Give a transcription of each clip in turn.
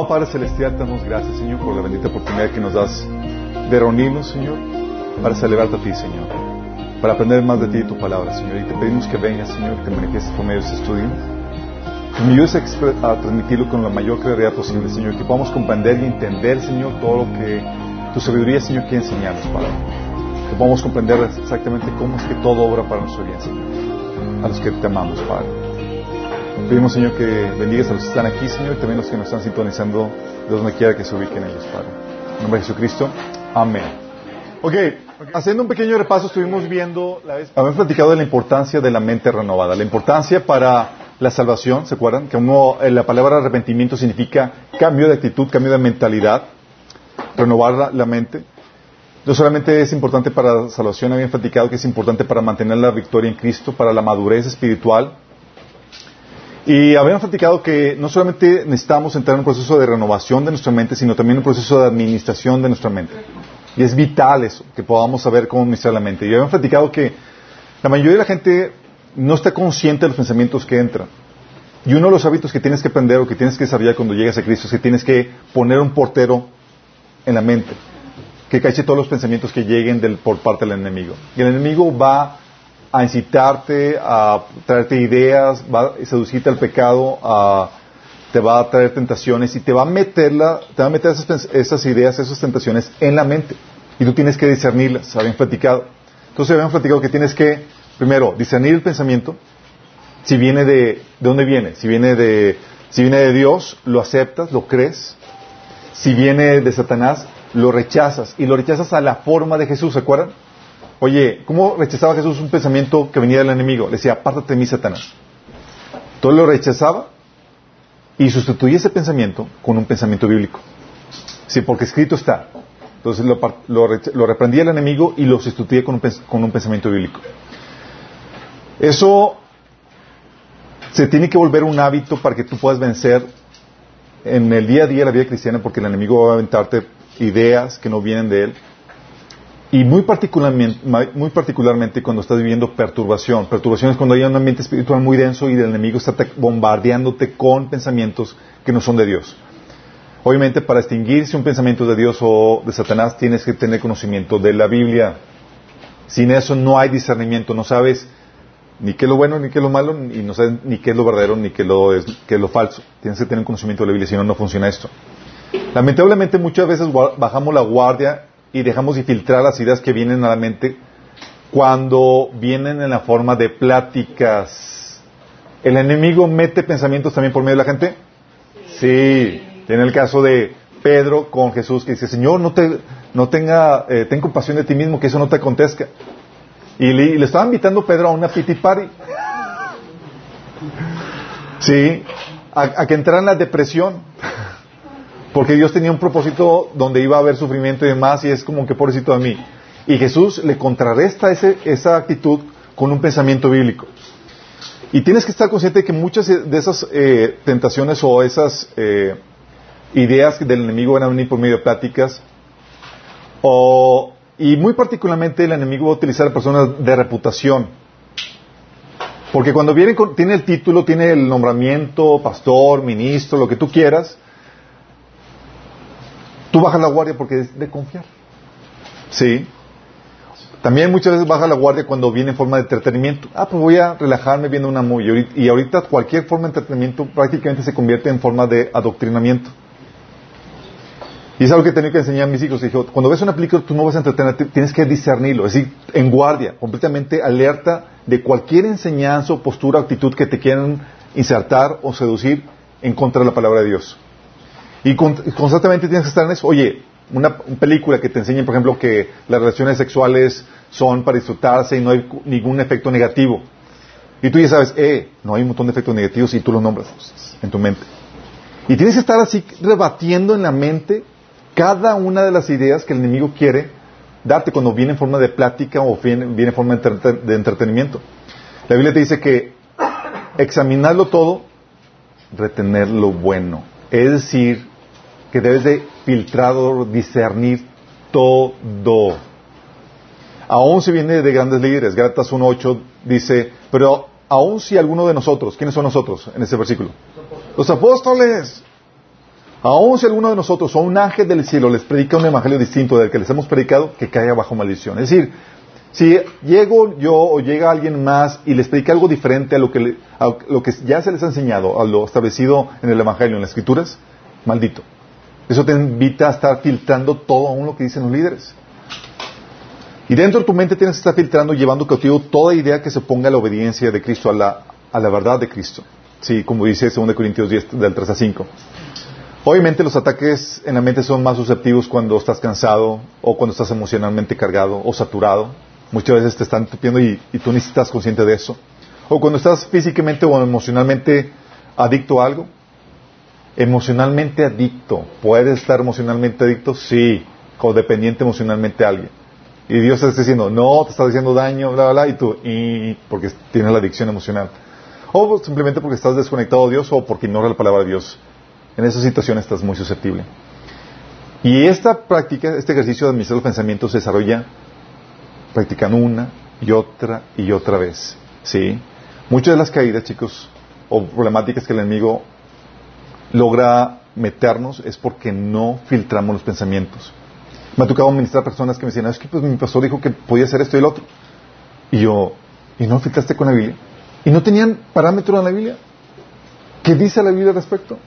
Amado Padre Celestial, te damos gracias, Señor, por la bendita oportunidad que nos das de reunirnos, Señor, para celebrarte a ti, Señor, para aprender más de ti y tu palabra, Señor. Y te pedimos que vengas, Señor, que te manifiestes por medio de este estudio. Que me ayudes a, a, transmitirlo con la mayor claridad posible, Señor, que podamos comprender y entender, Señor, todo lo que tu sabiduría, Señor, quiere enseñarnos, Padre. Que podamos comprender exactamente cómo es que todo obra para nuestro bien, Señor. A los que te amamos, Padre. Pedimos, Señor, que bendigas a los que están aquí, Señor, y también los que nos están sintonizando de donde quiera que se ubiquen ellos, Padre. En nombre de Jesucristo. Amén. Ok, haciendo un pequeño repaso, estuvimos viendo, la vez, habíamos platicado de la importancia de la mente renovada, la importancia para la salvación, ¿se acuerdan? Que uno, la palabra arrepentimiento significa cambio de actitud, cambio de mentalidad, renovar la, la mente. No solamente es importante para la salvación, habían platicado que es importante para mantener la victoria en Cristo, para la madurez espiritual, y habíamos platicado que no solamente necesitamos entrar en un proceso de renovación de nuestra mente, sino también un proceso de administración de nuestra mente. Y es vital eso, que podamos saber cómo administrar la mente. Y habíamos platicado que la mayoría de la gente no está consciente de los pensamientos que entran. Y uno de los hábitos que tienes que aprender o que tienes que desarrollar cuando llegas a Cristo es que tienes que poner un portero en la mente, que cache todos los pensamientos que lleguen por parte del enemigo. Y el enemigo va a incitarte, a traerte ideas, va a seducirte al pecado, a, te va a traer tentaciones y te va a meterla, te va a meter esas, esas, ideas, esas tentaciones en la mente. Y tú tienes que discernirlas, habían platicado. Entonces habían platicado que tienes que, primero, discernir el pensamiento, si viene de, ¿de dónde viene? Si viene de, si viene de Dios, lo aceptas, lo crees. Si viene de Satanás, lo rechazas. Y lo rechazas a la forma de Jesús, ¿se acuerdan? Oye, ¿cómo rechazaba Jesús un pensamiento que venía del enemigo? Le decía, apártate de mí, Satanás. Todo lo rechazaba y sustituía ese pensamiento con un pensamiento bíblico. Sí, porque escrito está. Entonces lo, lo, reprendía el enemigo y lo sustituía con un, con un pensamiento bíblico. Eso se tiene que volver un hábito para que tú puedas vencer en el día a día la vida cristiana porque el enemigo va a aventarte ideas que no vienen de él y muy particularmente, muy particularmente cuando estás viviendo perturbación. Perturbación es cuando hay un ambiente espiritual muy denso y el enemigo está bombardeándote con pensamientos que no son de Dios. Obviamente, para distinguir si un pensamiento es de Dios o de Satanás, tienes que tener conocimiento de la Biblia. Sin eso no hay discernimiento, no sabes ni qué es lo bueno ni qué es lo malo, y no sabes ni qué es lo verdadero ni qué es lo, es, es lo falso. Tienes que tener conocimiento de la Biblia, si no, no funciona esto. Lamentablemente, muchas veces bajamos la guardia y dejamos de filtrar las ideas que vienen a la mente cuando vienen en la forma de pláticas. ¿El enemigo mete pensamientos también por medio de la gente? Sí. Tiene el caso de Pedro con Jesús que dice, Señor, no te, no tenga, eh, ten compasión de ti mismo, que eso no te acontezca. Y le, le estaba invitando Pedro a una pity party. Sí. A, a que entrara en la depresión. Porque Dios tenía un propósito donde iba a haber sufrimiento y demás, y es como que pobrecito de mí. Y Jesús le contrarresta ese, esa actitud con un pensamiento bíblico. Y tienes que estar consciente de que muchas de esas eh, tentaciones o esas eh, ideas del enemigo van a venir por medio de pláticas, o, y muy particularmente el enemigo va a utilizar a personas de reputación. Porque cuando viene con, tiene el título, tiene el nombramiento, pastor, ministro, lo que tú quieras, tú bajas la guardia porque es de confiar. Sí. También muchas veces baja la guardia cuando viene en forma de entretenimiento. Ah, pues voy a relajarme viendo una movie. Y ahorita cualquier forma de entretenimiento prácticamente se convierte en forma de adoctrinamiento. Y es algo que tenía que enseñar a mis hijos. Dijo, cuando ves una película tú no vas a entretener, tienes que discernirlo. Es decir, en guardia, completamente alerta de cualquier enseñanza, postura, actitud que te quieran insertar o seducir en contra de la palabra de Dios. Y constantemente tienes que estar en eso. Oye, una, película que te enseñe, por ejemplo, que las relaciones sexuales son para disfrutarse y no hay ningún efecto negativo. Y tú ya sabes, eh, no hay un montón de efectos negativos y tú los nombras en tu mente. Y tienes que estar así rebatiendo en la mente cada una de las ideas que el enemigo quiere darte cuando viene en forma de plática o viene, viene en forma de entretenimiento. La Biblia te dice que examinarlo todo, retener lo bueno. Es decir, que debes de filtrado, discernir todo. Aún si viene de grandes líderes, Gálatas 1.8 dice, pero aún si alguno de nosotros, ¿quiénes son nosotros en ese versículo? Los apóstoles. Aún si alguno de nosotros o un ángel del cielo les predica un evangelio distinto del que les hemos predicado, que caiga bajo maldición. Es decir, si llego yo o llega alguien más y les predica algo diferente a lo que, a lo que ya se les ha enseñado, a lo establecido en el evangelio, en las escrituras, maldito. Eso te invita a estar filtrando todo aún lo que dicen los líderes. Y dentro de tu mente tienes que estar filtrando, llevando cautivo toda idea que se ponga a la obediencia de Cristo, a la, a la verdad de Cristo. Sí, como dice 2 Corintios 10, del 3 a 5. Obviamente los ataques en la mente son más susceptibles cuando estás cansado o cuando estás emocionalmente cargado o saturado. Muchas veces te están tupiendo y, y tú ni estás consciente de eso. O cuando estás físicamente o emocionalmente adicto a algo. Emocionalmente adicto. ¿Puedes estar emocionalmente adicto? Sí. Codependiente emocionalmente a alguien. Y Dios te está diciendo, no, te está diciendo daño, bla, bla, bla, y tú, y porque tienes la adicción emocional. O simplemente porque estás desconectado de Dios o porque ignora la palabra de Dios. En esa situación estás muy susceptible. Y esta práctica, este ejercicio de administrar los pensamientos se desarrolla practicando una y otra y otra vez. ¿Sí? Muchas de las caídas, chicos, o problemáticas que el enemigo logra meternos es porque no filtramos los pensamientos. Me ha tocado ministrar personas que me decían, es que pues mi pastor dijo que podía hacer esto y el otro. Y yo, ¿y no filtraste con la Biblia? ¿Y no tenían parámetros en la Biblia? ¿Qué dice la Biblia al respecto?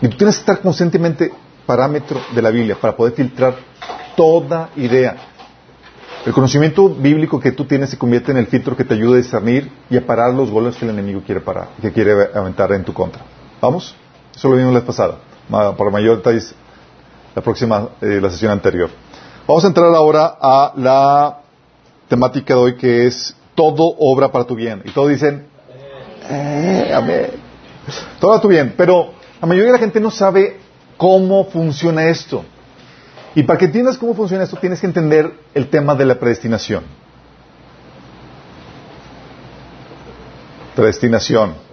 Y tú tienes que estar conscientemente parámetro de la Biblia para poder filtrar toda idea. El conocimiento bíblico que tú tienes se convierte en el filtro que te ayuda a discernir y a parar los goles que el enemigo quiere parar, que quiere aventar en tu contra. ¿Vamos? Eso lo vimos la vez pasada. Para mayor detalles, la próxima, eh, la sesión anterior. Vamos a entrar ahora a la temática de hoy que es todo obra para tu bien. Y todos dicen, eh, amén. Todo para tu bien. Pero la mayoría de la gente no sabe cómo funciona esto. Y para que entiendas cómo funciona esto, tienes que entender el tema de la predestinación. Predestinación.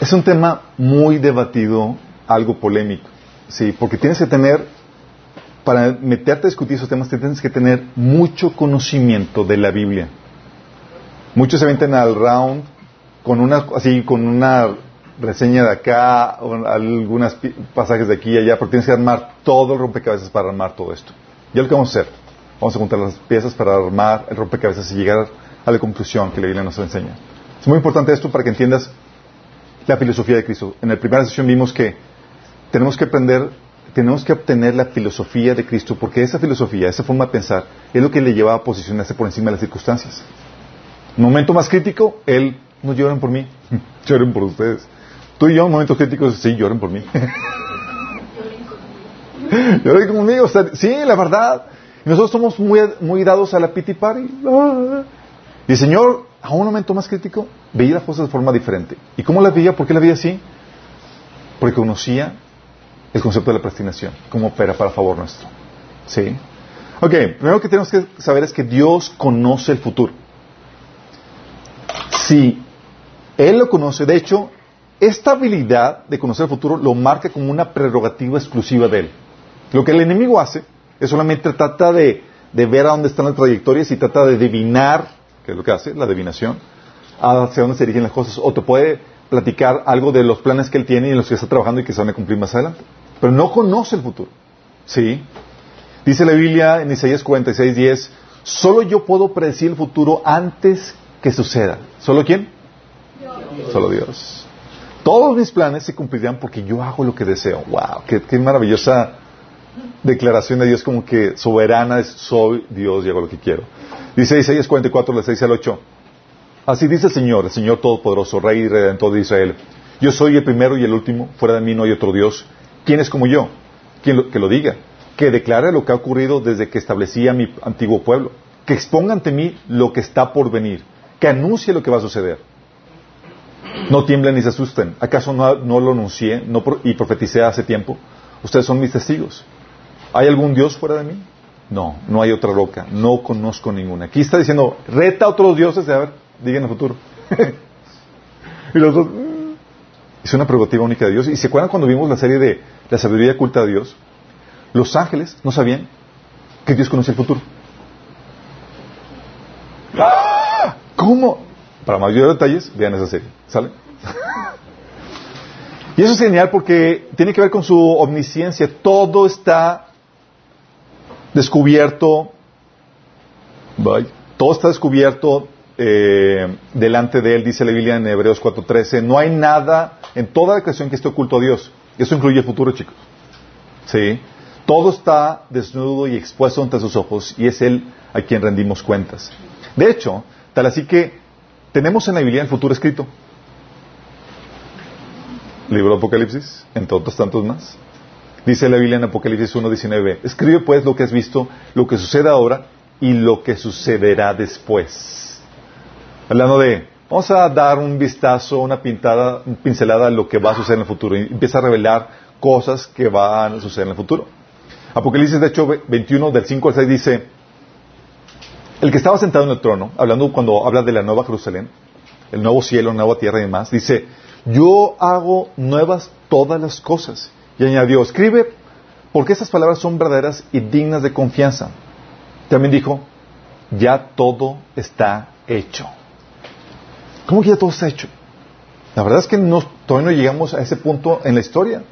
Es un tema muy debatido, algo polémico, sí, porque tienes que tener, para meterte a discutir esos temas, tienes que tener mucho conocimiento de la Biblia. Muchos se meten al round con una, así, con una reseña de acá, o algunos pasajes de aquí y allá, pero tienes que armar todo el rompecabezas para armar todo esto. Ya lo que vamos a hacer, vamos a juntar las piezas para armar el rompecabezas y llegar a la conclusión que la Biblia nos enseña. Es muy importante esto para que entiendas la filosofía de Cristo. En la primera sesión vimos que tenemos que aprender, tenemos que obtener la filosofía de Cristo, porque esa filosofía, esa forma de pensar, es lo que le lleva a posicionarse por encima de las circunstancias. En un momento más crítico, Él, no lloren por mí, lloren por ustedes. Tú y yo, en momentos críticos, sí, lloren por mí. lloren conmigo, sí, la verdad. nosotros somos muy, muy dados a la pity party. Y el Señor a un momento más crítico, veía las cosas de forma diferente. ¿Y cómo las veía? ¿Por qué las veía así? Porque conocía el concepto de la predestinación, cómo opera para favor nuestro. ¿Sí? Ok, primero que tenemos que saber es que Dios conoce el futuro. Si Él lo conoce, de hecho, esta habilidad de conocer el futuro lo marca como una prerrogativa exclusiva de Él. Lo que el enemigo hace es solamente trata de, de ver a dónde están las trayectorias y trata de adivinar que es lo que hace, la adivinación, hacia dónde se dirigen las cosas, o te puede platicar algo de los planes que él tiene y en los que está trabajando y que se van a cumplir más adelante. Pero no conoce el futuro. ¿Sí? Dice la Biblia en Isaías 46, 10, solo yo puedo predecir el futuro antes que suceda. ¿Solo quién? Solo Dios. Todos mis planes se cumplirán porque yo hago lo que deseo. ¡Wow! ¡Qué, qué maravillosa declaración de Dios como que soberana es soy Dios y hago lo que quiero! Dice Isaías 44, del 6 al 8. Así dice el Señor, el Señor Todopoderoso, Rey y Redentor de Israel. Yo soy el primero y el último, fuera de mí no hay otro Dios. ¿Quién es como yo? ¿Quién que lo diga? Que declare lo que ha ocurrido desde que establecí a mi antiguo pueblo. Que exponga ante mí lo que está por venir. Que anuncie lo que va a suceder. No tiemblen ni se asusten. ¿Acaso no, lo anuncié y profeticé hace tiempo? Ustedes son mis testigos. ¿Hay algún Dios fuera de mí? No, no hay otra roca. No conozco ninguna. Aquí está diciendo, reta a otros dioses. A ver, digan el futuro. y los dos, mm". es una prerrogativa única de Dios. ¿Y se acuerdan cuando vimos la serie de la sabiduría oculta de Dios? Los ángeles no sabían que Dios conocía el futuro. ¡Ah! ¿Cómo? Para mayor detalles, vean esa serie. ¿Sale? Y eso es genial porque tiene que ver con su omnisciencia. Todo está descubierto, todo está descubierto eh, delante de él, dice la Biblia en Hebreos 4.13. No hay nada en toda la creación que esté oculto a Dios. Eso incluye el futuro, chicos. ¿Sí? Todo está desnudo y expuesto ante sus ojos y es Él a quien rendimos cuentas. De hecho, tal así que tenemos en la Biblia el futuro escrito. Libro de Apocalipsis, entre otros tantos más. Dice la Biblia en Apocalipsis 1.19, escribe pues lo que has visto, lo que sucede ahora y lo que sucederá después. Hablando de, vamos a dar un vistazo, una pintada, una pincelada a lo que va a suceder en el futuro. Y empieza a revelar cosas que van a suceder en el futuro. Apocalipsis, de hecho, 21, del 5 al 6 dice, el que estaba sentado en el trono, hablando cuando habla de la nueva Jerusalén, el nuevo cielo, nueva tierra y demás, dice, yo hago nuevas todas las cosas. Y añadió, escribe porque esas palabras son verdaderas y dignas de confianza. También dijo, ya todo está hecho. ¿Cómo que ya todo está hecho? La verdad es que no, todavía no llegamos a ese punto en la historia.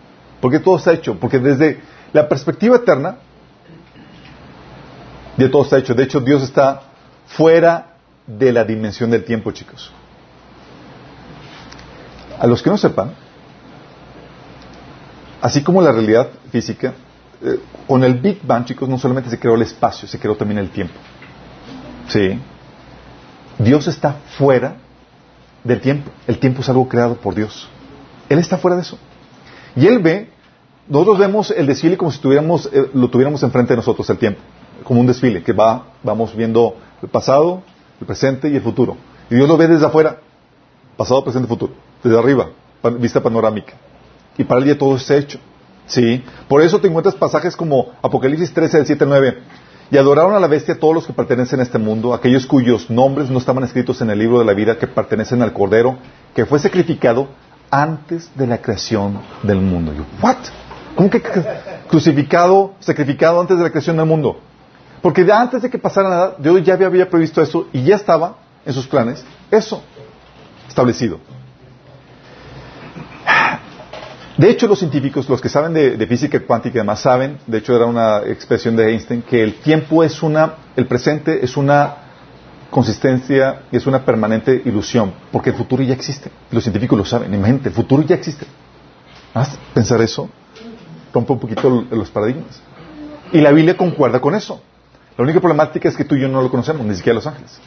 ¿Por qué todo está hecho? Porque desde la perspectiva eterna, de todo está hecho. De hecho, Dios está fuera de la dimensión del tiempo, chicos. A los que no sepan, así como la realidad física, eh, con el Big Bang, chicos, no solamente se creó el espacio, se creó también el tiempo. Sí. Dios está fuera del tiempo. El tiempo es algo creado por Dios. Él está fuera de eso. Y Él ve, nosotros vemos el desfile como si tuviéramos, eh, lo tuviéramos enfrente de nosotros el tiempo, como un desfile que va, vamos viendo el pasado, el presente y el futuro. Y Dios lo ve desde afuera, pasado, presente, futuro desde arriba, vista panorámica. Y para él ya todo está hecho. ¿Sí? Por eso te encuentras pasajes como Apocalipsis 13, del 7 al 9. Y adoraron a la bestia todos los que pertenecen a este mundo, aquellos cuyos nombres no estaban escritos en el libro de la vida que pertenecen al Cordero, que fue sacrificado antes de la creación del mundo. ¿what? ¿Cómo que crucificado, sacrificado antes de la creación del mundo? Porque de antes de que pasara nada, Dios ya había previsto eso y ya estaba en sus planes eso establecido. De hecho, los científicos, los que saben de, física cuántica y demás, saben, de hecho era una expresión de Einstein, que el tiempo es una, el presente es una consistencia y es una permanente ilusión, porque el futuro ya existe. Los científicos lo saben, imagínate, el futuro ya existe. ¿Haz pensar eso? Rompe un poquito los paradigmas. Y la Biblia concuerda con eso. La única problemática es que tú y yo no lo conocemos, ni siquiera los ángeles.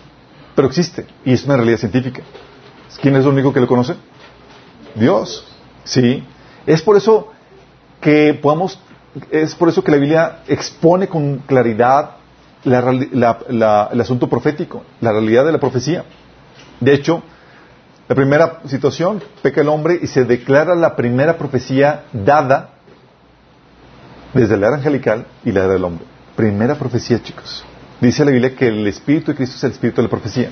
Pero existe, y es una realidad científica. ¿Quién es el único que lo conoce? Dios. Sí. Es por eso que podamos, es por eso que la Biblia expone con claridad el asunto profético, la realidad de la profecía. De hecho, la primera situación, peca el hombre y se declara la primera profecía dada desde la era angelical y la era del hombre. Primera profecía, chicos. Dice la Biblia que el Espíritu de Cristo es el Espíritu de la profecía.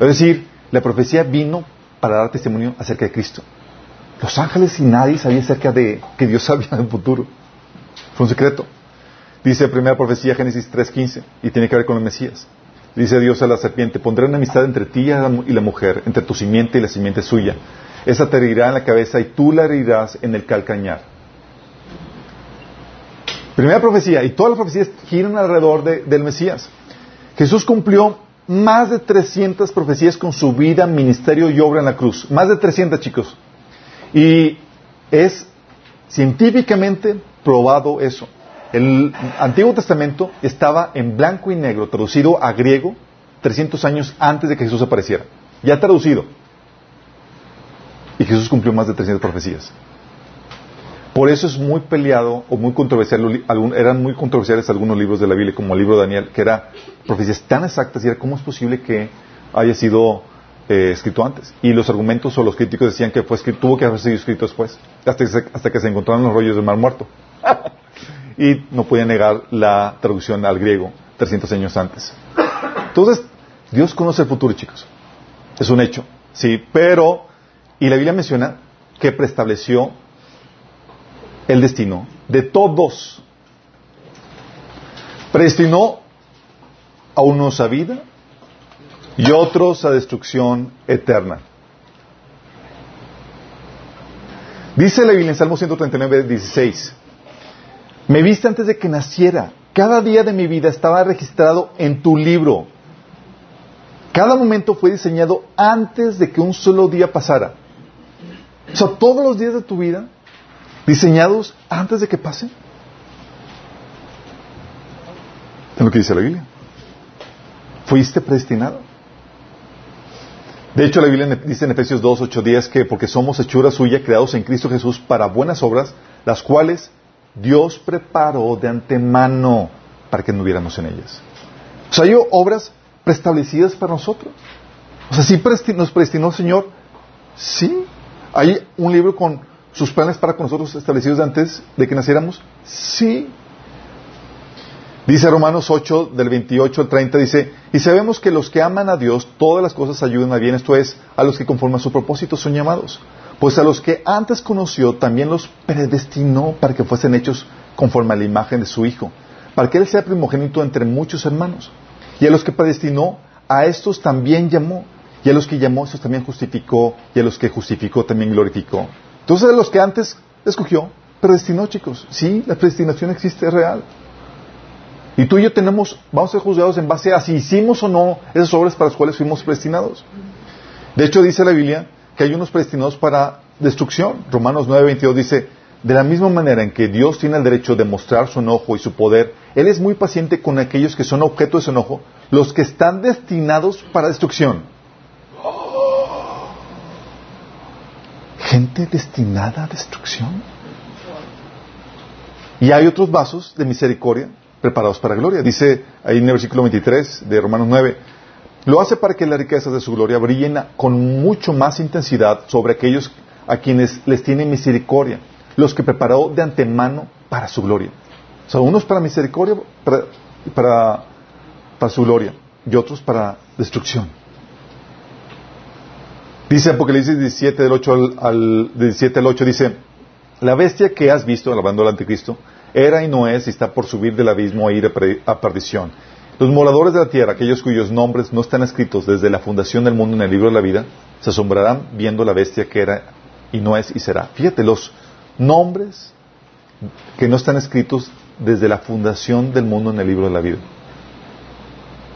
Es decir, la profecía vino para dar testimonio acerca de Cristo. Los ángeles y nadie sabía acerca de que Dios sabía del futuro. Fue un secreto. Dice la primera profecía, Génesis 3.15, y tiene que ver con el Mesías. Dice Dios a la serpiente, pondré una amistad entre ti y la mujer, entre tu simiente y la simiente suya. Esa te herirá en la cabeza y tú la herirás en el calcañar. Primera profecía, y todas las profecías giran alrededor del Mesías. Jesús cumplió más de 300 profecías con su vida, ministerio y obra en la cruz. Más de 300, chicos. Y es científicamente probado eso. El Antiguo Testamento estaba en blanco y negro, traducido a griego 300 años antes de que Jesús apareciera. Ya traducido. Y Jesús cumplió más de 300 profecías. Por eso es muy peleado o muy controversial, eran muy controversiales algunos libros de la Biblia, como el libro de Daniel, que era profecías tan exactas y era cómo es posible que haya sido eh, escrito antes. Y los argumentos o los críticos decían que fue escrito, tuvo que haber sido escrito después, hasta que se, hasta que se encontraron los rollos del Mar Muerto. y no podían negar la traducción al griego 300 años antes. Entonces, Dios conoce el futuro, chicos. Es un hecho, sí, pero, y la Biblia menciona que preestableció el destino de todos. Predestinó a unos a vida y otros a destrucción eterna. Dice la Biblia en Salmo 139, 16. Me viste antes de que naciera. Cada día de mi vida estaba registrado en tu libro. Cada momento fue diseñado antes de que un solo día pasara. O sea, todos los días de tu vida diseñados antes de que pasen. Es lo que dice la Biblia. Fuiste predestinado. De hecho, la Biblia dice en Efesios 2, 8, 10 que porque somos hechura suya, creados en Cristo Jesús para buenas obras, las cuales Dios preparó de antemano para que no hubiéramos en ellas. O sea, hay obras preestablecidas para nosotros. O sea, ¿sí nos predestinó el Señor? Sí. ¿Hay un libro con sus planes para con nosotros establecidos antes de que naciéramos? Sí. Dice Romanos 8, del 28 al 30, dice, y sabemos que los que aman a Dios, todas las cosas ayudan a bien, esto es, a los que conforme a su propósito son llamados. Pues a los que antes conoció, también los predestinó para que fuesen hechos conforme a la imagen de su Hijo, para que Él sea primogénito entre muchos hermanos. Y a los que predestinó, a estos también llamó. Y a los que llamó, estos también justificó. Y a los que justificó, también glorificó. Entonces, a los que antes escogió, predestinó, chicos. Sí, la predestinación existe, es real. Y tú y yo tenemos, vamos a ser juzgados en base a si hicimos o no esas obras para las cuales fuimos predestinados. De hecho, dice la Biblia que hay unos predestinados para destrucción. Romanos 9:22 dice, de la misma manera en que Dios tiene el derecho de mostrar su enojo y su poder, Él es muy paciente con aquellos que son objeto de su enojo, los que están destinados para destrucción. Gente destinada a destrucción. Y hay otros vasos de misericordia preparados para gloria. Dice ahí en el versículo 23 de Romanos 9, lo hace para que las riquezas de su gloria brillen con mucho más intensidad sobre aquellos a quienes les tiene misericordia, los que preparó de antemano para su gloria. O sea, unos para misericordia, para, para, su gloria, y otros para destrucción. Dice Apocalipsis 17 del 8 al, al 17 al 8, dice, la bestia que has visto, alabando al anticristo, era y no es y está por subir del abismo e ir a perdición. Los moradores de la tierra, aquellos cuyos nombres no están escritos desde la fundación del mundo en el libro de la vida, se asombrarán viendo la bestia que era y no es y será. Fíjate, los nombres que no están escritos desde la fundación del mundo en el libro de la vida.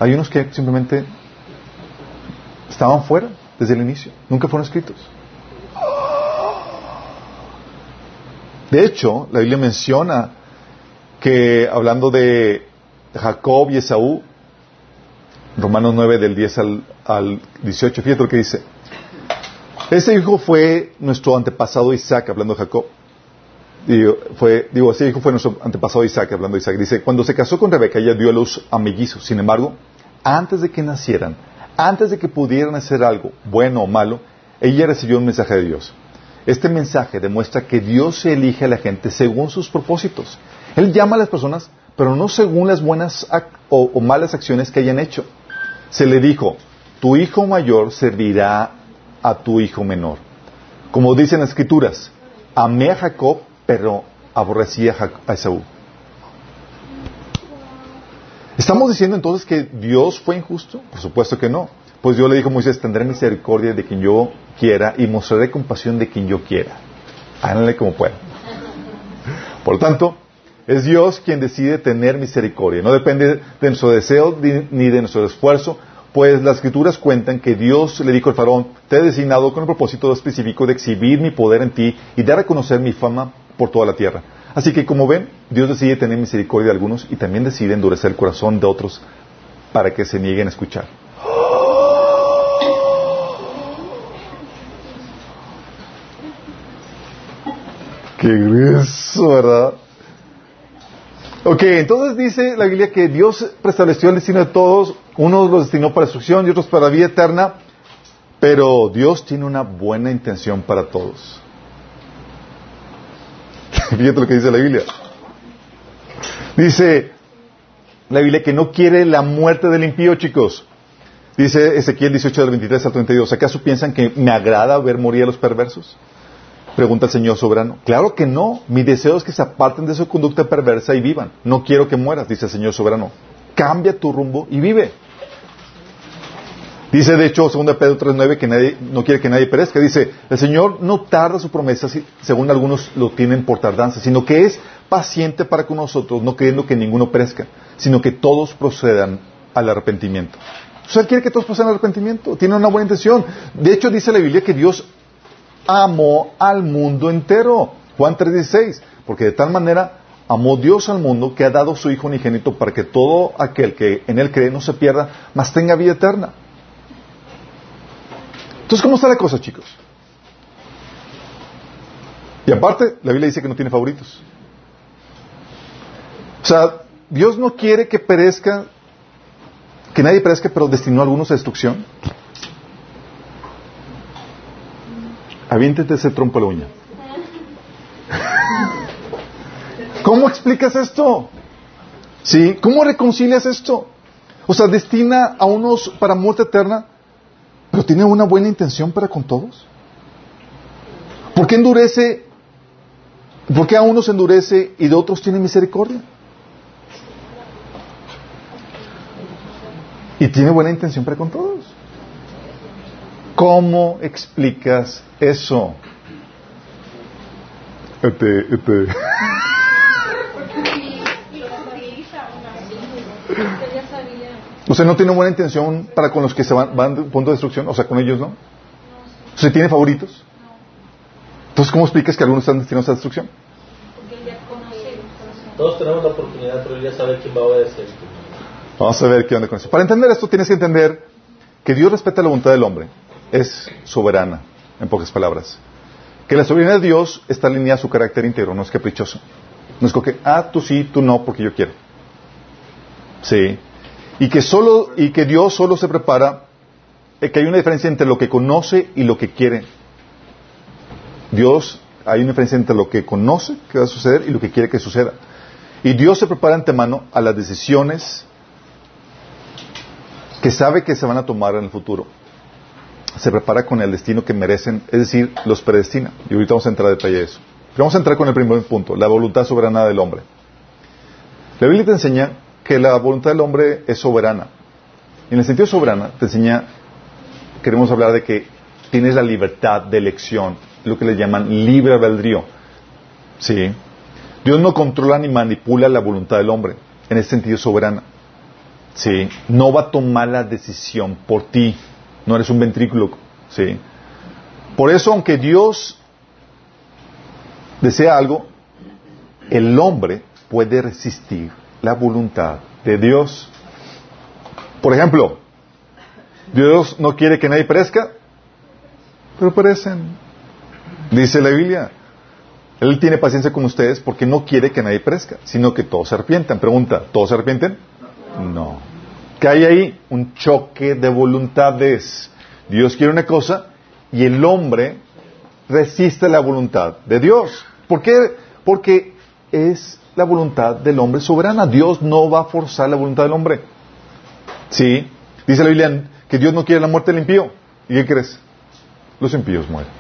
Hay unos que simplemente estaban fuera desde el inicio, nunca fueron escritos. De hecho, la Biblia menciona que hablando de Jacob y Esaú, Romanos 9 del 10 al, 18, fíjate lo que dice. Ese hijo fue nuestro antepasado Isaac, hablando de Jacob. Fue, digo, ese hijo fue nuestro antepasado Isaac, hablando de Isaac. Dice, cuando se casó con Rebeca, ella dio a luz a mellizos. Sin embargo, antes de que nacieran, antes de que pudieran hacer algo, bueno o malo, ella recibió un mensaje de Dios. Este mensaje demuestra que Dios elige a la gente según sus propósitos. Él llama a las personas, pero no según las buenas o, malas acciones que hayan hecho. Se le dijo, tu hijo mayor servirá a tu hijo menor. Como dicen las escrituras, amé a Jacob, pero aborrecí a, Esaú. ¿Estamos diciendo entonces que Dios fue injusto? Por supuesto que no. Pues Dios le dijo a Moisés, tendré misericordia de quien yo quiera y mostraré compasión de quien yo quiera. Háganle como puedan. Por lo tanto, es Dios quien decide tener misericordia. No depende de nuestro deseo ni de nuestro esfuerzo, pues las escrituras cuentan que Dios le dijo al faraón, te he designado con el propósito específico de exhibir mi poder en ti y de reconocer mi fama por toda la tierra. Así que como ven, Dios decide tener misericordia de algunos y también decide endurecer el corazón de otros para que se nieguen a escuchar. Qué grueso, ¿verdad? Ok, entonces dice la Biblia que Dios preestableció el destino de todos, unos los destinó para destrucción y otros para vida eterna, pero Dios tiene una buena intención para todos. Fíjate lo que dice la Biblia. Dice la Biblia que no quiere la muerte del impío, chicos. Dice Ezequiel 18 del 23 al 32, ¿acaso piensan que me agrada ver morir a los perversos? Pregunta el Señor soberano. Claro que no. Mi deseo es que se aparten de su conducta perversa y vivan. No quiero que mueras, dice el Señor soberano. Cambia tu rumbo y vive. Dice, de hecho, 2 Pedro 3.9, que nadie, no quiere que nadie perezca. Dice, el Señor no tarda su promesa, según algunos lo tienen por tardanza, sino que es paciente para con nosotros, no queriendo que ninguno perezca, sino que todos procedan al arrepentimiento. O sea, quiere que todos procedan al arrepentimiento, tiene una buena intención. De hecho, dice la Biblia que Dios amó al mundo entero. Juan 3.16, porque de tal manera amó Dios al mundo que ha dado su Hijo unigénito para que todo aquel que en Él cree no se pierda, mas tenga vida eterna. Entonces, ¿cómo está la cosa, chicos? Y aparte, la Biblia dice que no tiene favoritos. O sea, Dios no quiere que perezca, que nadie perezca, pero destinó a algunos a destrucción. Aviéntete ese trompo a la uña. ¿Cómo explicas esto? ¿Sí? ¿Cómo reconcilias esto? O sea, destina a unos para muerte eterna pero tiene una buena intención para con todos. ¿Por qué endurece? ¿Por qué a unos endurece y de otros tiene misericordia? Y tiene buena intención para con todos. ¿Cómo explicas eso? Este, este. O sea, no tiene buena intención para con los que se van, van de punto de destrucción, o sea, con ellos no. O sea, tiene favoritos. Entonces, ¿cómo explicas que algunos están destinados a destrucción? Todos tenemos la oportunidad, pero él ya sabe quién va a obedecer. Vamos a ver qué onda con eso. Para entender esto, tienes que entender que Dios respeta la voluntad del hombre. Es soberana, en pocas palabras. Que la soberanía de Dios está alineada a su carácter íntegro, no es caprichoso. No es que, ah, tú sí, tú no, porque yo quiero. Sí y que solo y que Dios solo se prepara eh, que hay una diferencia entre lo que conoce y lo que quiere. Dios hay una diferencia entre lo que conoce que va a suceder y lo que quiere que suceda. Y Dios se prepara antemano a las decisiones que sabe que se van a tomar en el futuro. Se prepara con el destino que merecen, es decir, los predestina. Y ahorita vamos a entrar a detalle de eso. Pero vamos a entrar con el primer punto, la voluntad soberana del hombre. La Biblia te enseña que la voluntad del hombre es soberana. en el sentido soberana te enseña, queremos hablar de que tienes la libertad de elección, lo que le llaman libre albedrío. ¿Sí? Dios no controla ni manipula la voluntad del hombre, en ese sentido soberana. ¿Sí? No va a tomar la decisión por ti, no eres un ventrículo. ¿Sí? Por eso, aunque Dios desea algo, el hombre puede resistir la voluntad de Dios. Por ejemplo, Dios no quiere que nadie perezca, pero perecen. Dice la Biblia. Él tiene paciencia con ustedes porque no quiere que nadie perezca, sino que todos se arrepientan. Pregunta, ¿todos se arrepienten? No. ¿Qué hay ahí? Un choque de voluntades. Dios quiere una cosa y el hombre resiste la voluntad de Dios. ¿Por qué? Porque es la voluntad del hombre soberana. Dios no va a forzar la voluntad del hombre. Sí, dice la Biblia que Dios no quiere la muerte del impío. ¿Y qué crees? Los impíos mueren.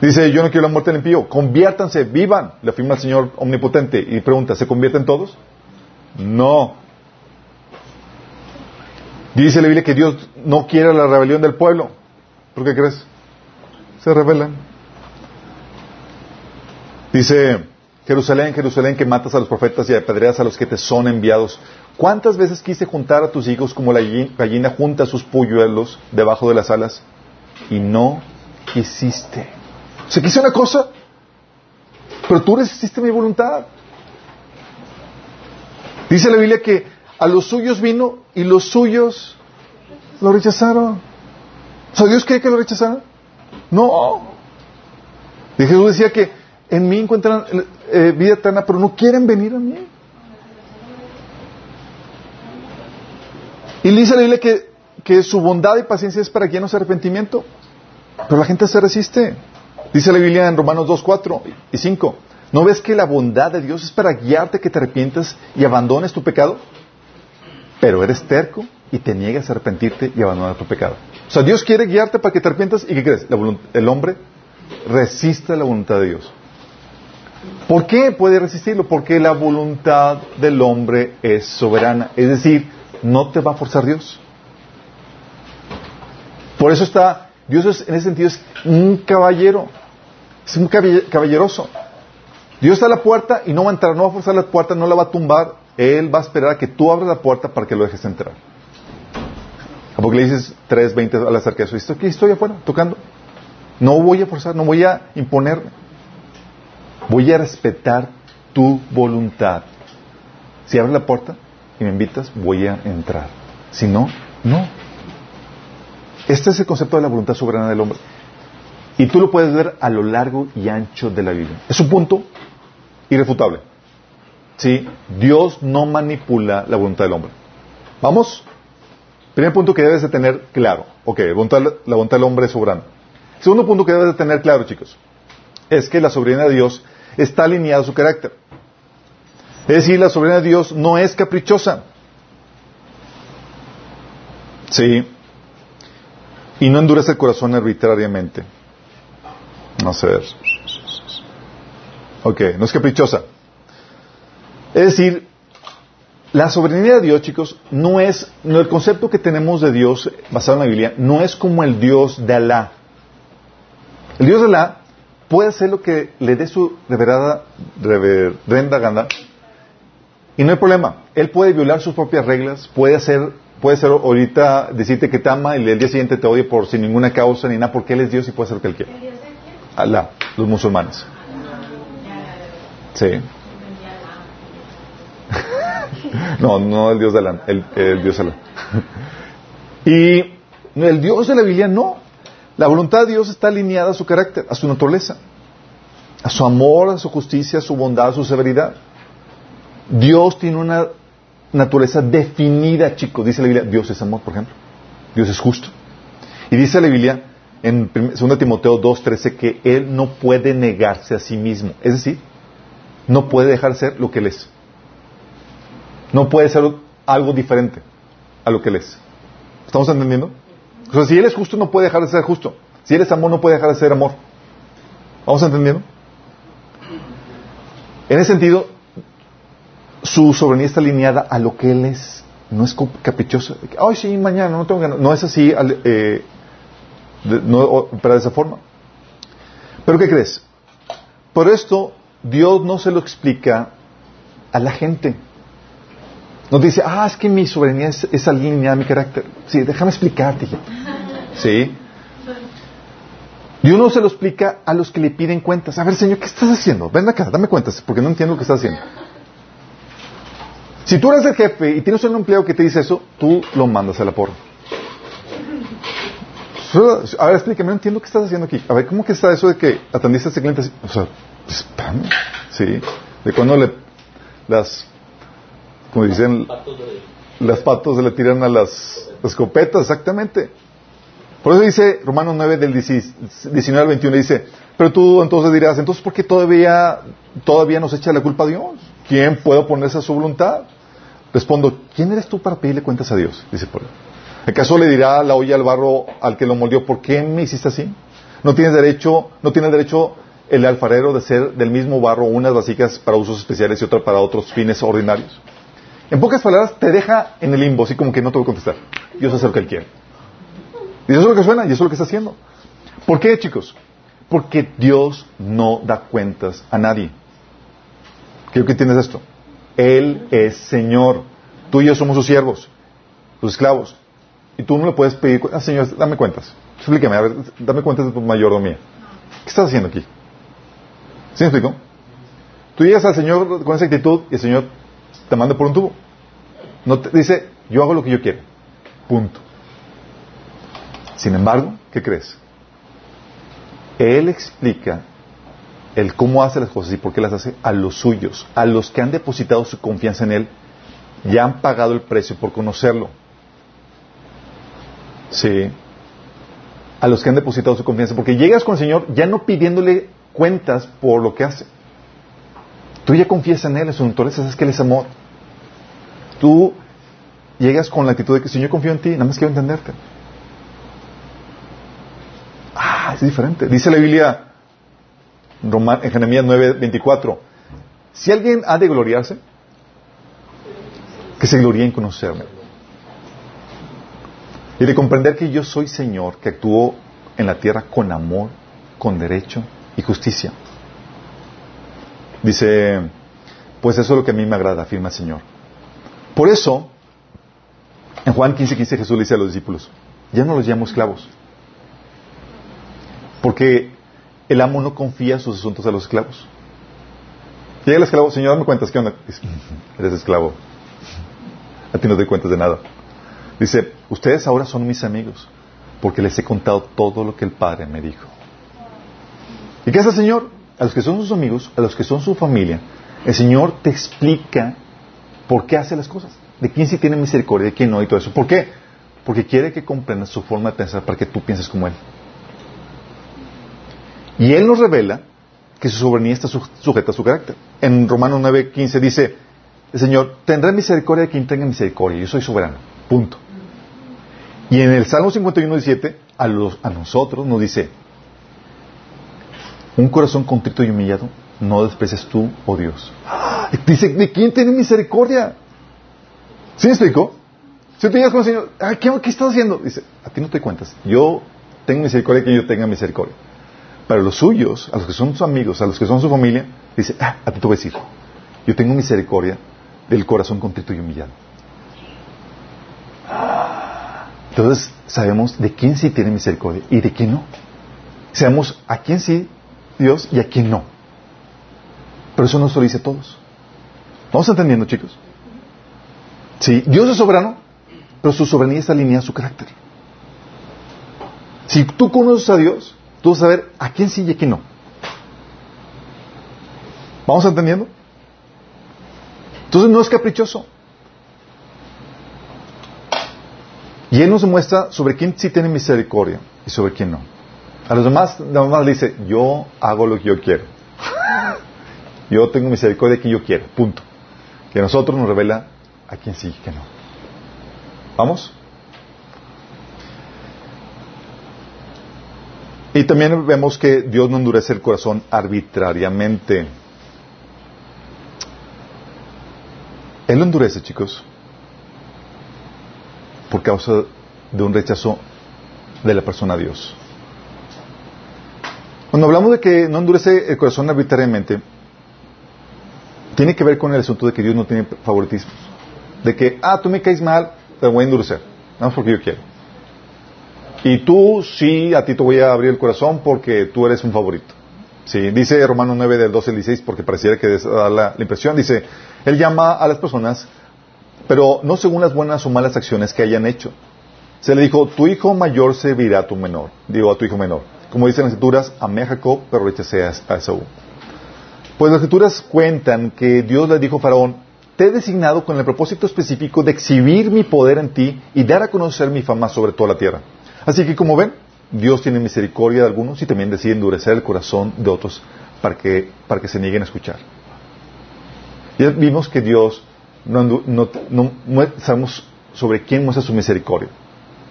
Dice, yo no quiero la muerte del impío. Conviértanse, vivan, le afirma el Señor omnipotente. Y pregunta, ¿se convierten todos? No. Dice la Biblia que Dios no quiere la rebelión del pueblo. ¿Por qué crees? Se rebelan. Dice, Jerusalén, Jerusalén, que matas a los profetas y apedreas a los que te son enviados. ¿Cuántas veces quise juntar a tus hijos como la gallina junta sus polluelos debajo de las alas? Y no quisiste. Se quise una cosa, pero tú resististe mi voluntad. Dice la Biblia que a los suyos vino y los suyos lo rechazaron. O sea, ¿Dios quiere que lo rechazaran? No. Jesús decía que en mí encuentran eh, vida eterna, pero no quieren venir a mí. Y dice la Biblia que, que su bondad y paciencia es para quienes arrepentimiento, pero la gente se resiste. Dice la Biblia en Romanos 2, 4 y 5. ¿No ves que la bondad de Dios es para guiarte que te arrepientas y abandones tu pecado? Pero eres terco y te niegas a arrepentirte y abandonar tu pecado. O sea, Dios quiere guiarte para que te arrepientas y ¿qué crees? el hombre resiste la voluntad de Dios. ¿Por qué puede resistirlo? Porque la voluntad del hombre es soberana. Es decir, no te va a forzar Dios. Por eso está, Dios es, en ese sentido es un caballero, es un caballeroso. Dios está a la puerta y no va a entrar, no va a forzar la puerta, no la va a tumbar. Él va a esperar a que tú abras la puerta para que lo dejes entrar. Apocalipsis 3.20 al acerca de eso. Estoy aquí, estoy afuera, tocando. No voy a forzar, no voy a imponerme. Voy a respetar tu voluntad. Si abres la puerta y me invitas, voy a entrar. Si no, no. Este es el concepto de la voluntad soberana del hombre. Y tú lo puedes ver a lo largo y ancho de la Biblia. Es un punto irrefutable. ¿Sí? Dios no manipula la voluntad del hombre. ¿Vamos? Primer punto que debes de tener claro. Ok, la voluntad del hombre es soberana. Segundo punto que debes de tener claro, chicos, es que la soberanía de Dios está alineada a su carácter. Es decir, la soberanía de Dios no es caprichosa. Sí. Y no endurece el corazón arbitrariamente. Vamos a ver. Ok, no es caprichosa. Es decir, la soberanía de Dios, chicos, no es, no, el concepto que tenemos de Dios basado en la Biblia, no es como el Dios de Alá. El Dios de Alá puede hacer lo que le dé su reverenda gana y no hay problema. Él puede violar sus propias reglas, puede hacer, puede ser ahorita decirte que te ama y el día siguiente te odia por sin ninguna causa ni nada porque Él es Dios y puede hacer lo que Él quiere. Alá, los musulmanes. Sí. no, no el Dios de Alá, el, Dios Alá. y el Dios de la Biblia no. La voluntad de Dios está alineada a su carácter, a su naturaleza, a su amor, a su justicia, a su bondad, a su severidad. Dios tiene una naturaleza definida, chicos. Dice la Biblia, Dios es amor, por ejemplo. Dios es justo. Y dice la Biblia en 2 Timoteo 2.13 que Él no puede negarse a sí mismo. Es decir, no puede dejar de ser lo que Él es. No puede ser algo diferente a lo que Él es. ¿Estamos entendiendo? O sea, si Él es justo, no puede dejar de ser justo. Si Él es amor, no puede dejar de ser amor. ¿Vamos entendiendo? En ese sentido, su soberanía está alineada a lo que Él es. No es caprichoso. Ay, sí, mañana, no tengo. No es así, eh, no de esa forma. ¿Pero qué crees? Por esto, Dios no se lo explica a la gente. No dice, ah, es que mi soberanía es, es mi carácter. Sí, déjame explicarte. Sí. Dios no se lo explica a los que le piden cuentas. A ver, Señor, ¿qué estás haciendo? Ven acá, dame cuentas, porque no entiendo lo que estás haciendo. Si tú eres el jefe y tienes un empleado que te dice eso, tú lo mandas a la porra. A ver, explícame, no entiendo qué estás haciendo aquí. A ver, ¿cómo que está eso de que atendiste a este cliente O sea, espérame. Sí. De cuando le, las, como dicen, las patos se le tiran a las escopetas, exactamente. Por eso dice Romanos 9 del 19 al 21, dice, pero tú entonces dirás, entonces ¿por qué todavía, todavía nos echa la culpa a Dios? ¿Quién puede oponerse a su voluntad? Respondo, ¿quién eres tú para pedirle cuentas a Dios? Dice Pablo. ¿Acaso le dirá la olla al barro al que lo moldeó, ¿por qué me hiciste así? No tienes derecho, no tiene derecho el alfarero de ser del mismo barro unas vasijas para usos especiales y otras para otros fines ordinarios. En pocas palabras, te deja en el limbo, así como que no te voy a contestar. Dios hace lo que Él quiere. Y eso es lo que suena, y eso es lo que está haciendo. ¿Por qué, chicos? Porque Dios no da cuentas a nadie. Quiero que entiendas esto. Él es Señor. Tú y yo somos sus siervos, sus esclavos. Y tú no le puedes pedir, ah, Señor, dame cuentas. Explícame, a ver, dame cuentas de tu mayordomía. ¿Qué estás haciendo aquí? ¿Sí me explico? Tú llegas al Señor con esa actitud y el Señor te manda por un tubo. No te dice, yo hago lo que yo quiero. Punto. Sin embargo, ¿qué crees? Él explica el cómo hace las cosas y por qué las hace a los suyos, a los que han depositado su confianza en Él, ya han pagado el precio por conocerlo. Sí. A los que han depositado su confianza, porque llegas con el Señor ya no pidiéndole cuentas por lo que hace. Tú ya confías en Él, en su naturaleza, sabes que Él es amor. Tú llegas con la actitud de que, Señor, confío en ti, nada más quiero entenderte. Ah, es diferente. Dice la Biblia, en Jeremías 9, 24. Si alguien ha de gloriarse, que se gloríe en conocerme. Y de comprender que yo soy Señor, que actúo en la tierra con amor, con derecho y justicia. Dice, pues eso es lo que a mí me agrada, afirma el Señor. Por eso, en Juan 15, 15 Jesús le dice a los discípulos, ya no los llamo esclavos. Porque el amo no confía sus asuntos a los esclavos. Llega el esclavo, señor, me cuentas, ¿qué onda? Eres esclavo. A ti no te cuentas de nada. Dice, ustedes ahora son mis amigos, porque les he contado todo lo que el Padre me dijo. ¿Y qué hace el Señor? A los que son sus amigos, a los que son su familia, el Señor te explica por qué hace las cosas, de quién sí tiene misericordia, de quién no y todo eso. ¿Por qué? Porque quiere que comprendas su forma de pensar para que tú pienses como Él. Y Él nos revela que su soberanía está sujeta a su carácter. En Romanos 9:15 dice, el Señor, tendrá misericordia de quien tenga misericordia, yo soy soberano, punto. Y en el Salmo 51:17, a, a nosotros nos dice, un corazón contrito y humillado, no desprecias tú, oh Dios. Dice, ¿de quién tiene misericordia? ¿Sí me explico? Si te llegas con el Señor, ¿qué, ¿qué estás haciendo? Dice, a ti no te cuentas. Yo tengo misericordia que yo tenga misericordia. Para los suyos, a los que son sus amigos, a los que son su familia, dice, ah, a ti te voy a decir, yo tengo misericordia del corazón contrito y humillado. Entonces sabemos de quién sí tiene misericordia y de quién no. Sabemos a quién sí Dios y a quién no. Pero eso no se lo dice a todos. ¿Vamos entendiendo, chicos? Sí, Dios es soberano, pero su soberanía está alineada a su carácter. Si tú conoces a Dios, tú vas a saber a quién sí y a quién no. ¿Vamos entendiendo? Entonces no es caprichoso. Y Él nos muestra sobre quién sí tiene misericordia y sobre quién no. A los demás, nada más le dice, yo hago lo que yo quiero. Yo tengo misericordia que yo quiero, punto. Que a nosotros nos revela a quién sí que no. ¿Vamos? Y también vemos que Dios no endurece el corazón arbitrariamente. Él lo endurece, chicos, por causa de un rechazo de la persona a Dios. Cuando hablamos de que no endurece el corazón arbitrariamente, tiene que ver con el asunto de que Dios no tiene favoritismos. De que, ah, tú me caes mal, te voy a endurecer. No es porque yo quiero. Y tú sí, a ti te voy a abrir el corazón porque tú eres un favorito. Sí, dice Romanos 9 del 12 al 16 porque pareciera que da la, la impresión. Dice, Él llama a las personas, pero no según las buenas o malas acciones que hayan hecho. Se le dijo, tu hijo mayor servirá a tu menor. Digo, a tu hijo menor. Como dicen las escrituras, amé a Jacob, pero rechacé a Esaú. Pues las escrituras cuentan que Dios le dijo a Faraón, te he designado con el propósito específico de exhibir mi poder en ti y dar a conocer mi fama sobre toda la tierra. Así que como ven, Dios tiene misericordia de algunos y también decide endurecer el corazón de otros para que, para que se nieguen a escuchar. Ya vimos que Dios no, no, no, sabemos sobre quién muestra su misericordia.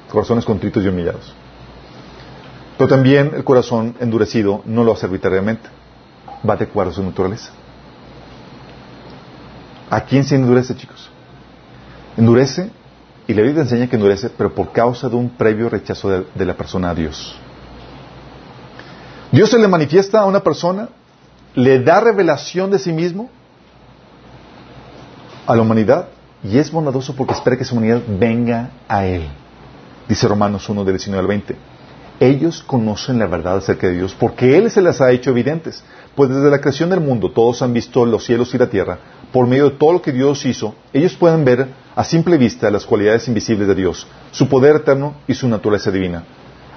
Corazones contritos y humillados. Pero también el corazón endurecido no lo hace arbitrariamente. Va de acuerdo a su naturaleza. ¿A quién se endurece, chicos? Endurece y la Biblia enseña que endurece, pero por causa de un previo rechazo de, la persona a Dios. Dios se le manifiesta a una persona, le da revelación de sí mismo a la humanidad y es bondadoso porque espera que esa humanidad venga a Él. Dice Romanos 1 del 19 al 20. Ellos conocen la verdad acerca de Dios porque Él se las ha hecho evidentes. Pues desde la creación del mundo todos han visto los cielos y la tierra. Por medio de todo lo que Dios hizo, ellos pueden ver a simple vista las cualidades invisibles de Dios, su poder eterno y su naturaleza divina.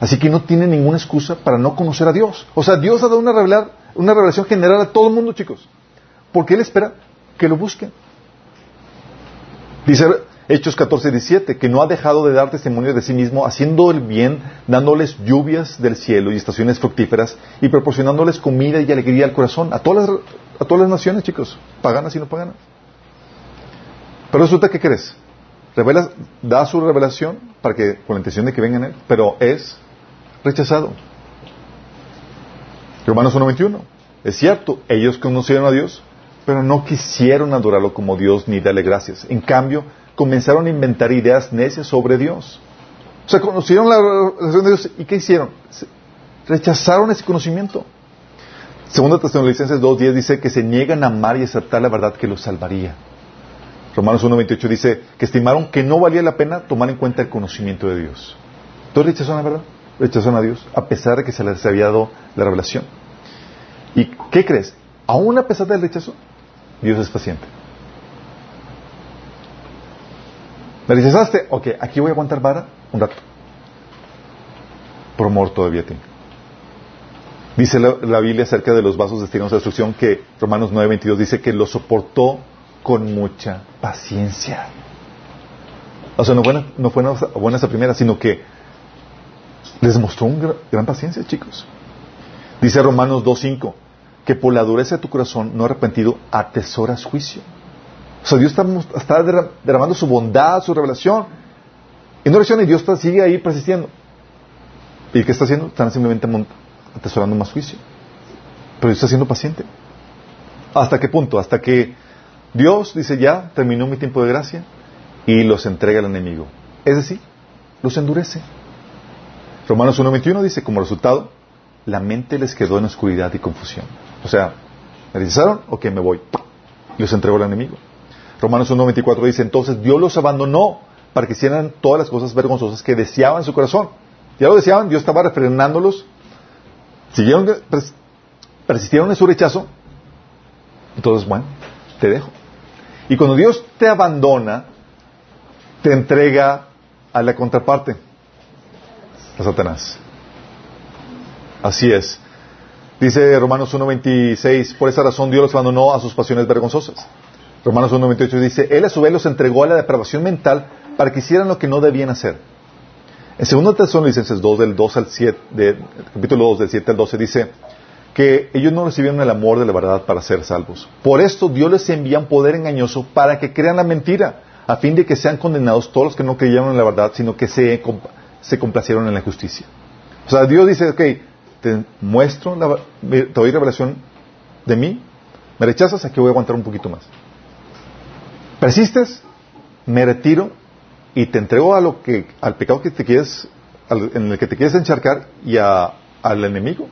Así que no tienen ninguna excusa para no conocer a Dios. O sea, Dios ha dado una, una revelación general a todo el mundo, chicos. Porque Él espera que lo busquen. Dice Hechos 14, 17, que no ha dejado de dar testimonio de sí mismo, haciendo el bien, dándoles lluvias del cielo y estaciones fructíferas y proporcionándoles comida y alegría al corazón a todas las, a todas las naciones, chicos, paganas y no paganas. Pero resulta que crees, revela, da su revelación para que, con la intención de que vengan él, pero es rechazado. Romanos 1.21. Es cierto, ellos conocieron a Dios, pero no quisieron adorarlo como Dios ni darle gracias. En cambio, comenzaron a inventar ideas necias sobre Dios. O sea, conocieron la relación de Dios y ¿qué hicieron? Rechazaron ese conocimiento. Segunda Tesalonicenses 2.10 dice que se niegan a amar y aceptar la verdad que los salvaría. Romanos 1.28 dice que estimaron que no valía la pena tomar en cuenta el conocimiento de Dios. Entonces rechazaron la verdad, rechazaron a Dios, a pesar de que se les había dado la revelación. ¿Y qué crees? Aún a pesar del rechazo, Dios es paciente. ¿Me rechazaste? Ok, aquí voy a aguantar vara un rato. Por amor todavía a. Dice la, Biblia acerca de los vasos destinados a destrucción que Romanos 9:22 dice que lo soportó con mucha paciencia. O sea, no fue, no buena esa primera, sino que les mostró una gran, paciencia, chicos. Dice Romanos 2.5 que por la dureza de tu corazón no arrepentido atesoras juicio. O sea, Dios está, derramando su bondad, su revelación. Y no reacciona y Dios sigue ahí persistiendo. ¿Y qué está haciendo? Están simplemente atesorando más juicio. Pero Dios está siendo paciente. ¿Hasta qué punto? Hasta que Dios dice ya, terminó mi tiempo de gracia y los entrega al enemigo. Es decir, los endurece. Romanos 1.21 dice, como resultado, la mente les quedó en oscuridad y confusión. O sea, ¿me rechazaron? Ok, me voy. Y los entregó al enemigo. Romanos 1.24 dice, entonces Dios los abandonó para que hicieran todas las cosas vergonzosas que deseaban en su corazón. Ya lo deseaban, Dios estaba refrenándolos. Siguieron, persistieron en su rechazo. Entonces, bueno, te dejo. Y cuando Dios te abandona, te entrega a la contraparte, a Satanás. Así es. Dice Romanos 1.26, por esa razón Dios los abandonó a sus pasiones vergonzosas. Romanos 1.28 dice, Él a su vez los entregó a la depravación mental para que hicieran lo que no debían hacer. En 2 Tesalonicenses 2, del 2 al 7, de, capítulo 2, del 7 al 12, dice que ellos no recibieron el amor de la verdad para ser salvos. Por esto Dios les envía un poder engañoso para que crean la mentira, a fin de que sean condenados todos los que no creyeron en la verdad, sino que se, complacieron en la justicia. O sea, Dios dice, ok, te muestro, la, te doy revelación de mí, me rechazas, aquí voy a aguantar un poquito más. Persistes, me retiro y te entrego a lo que, al pecado que te quieres, en el que te quieres encharcar y al enemigo.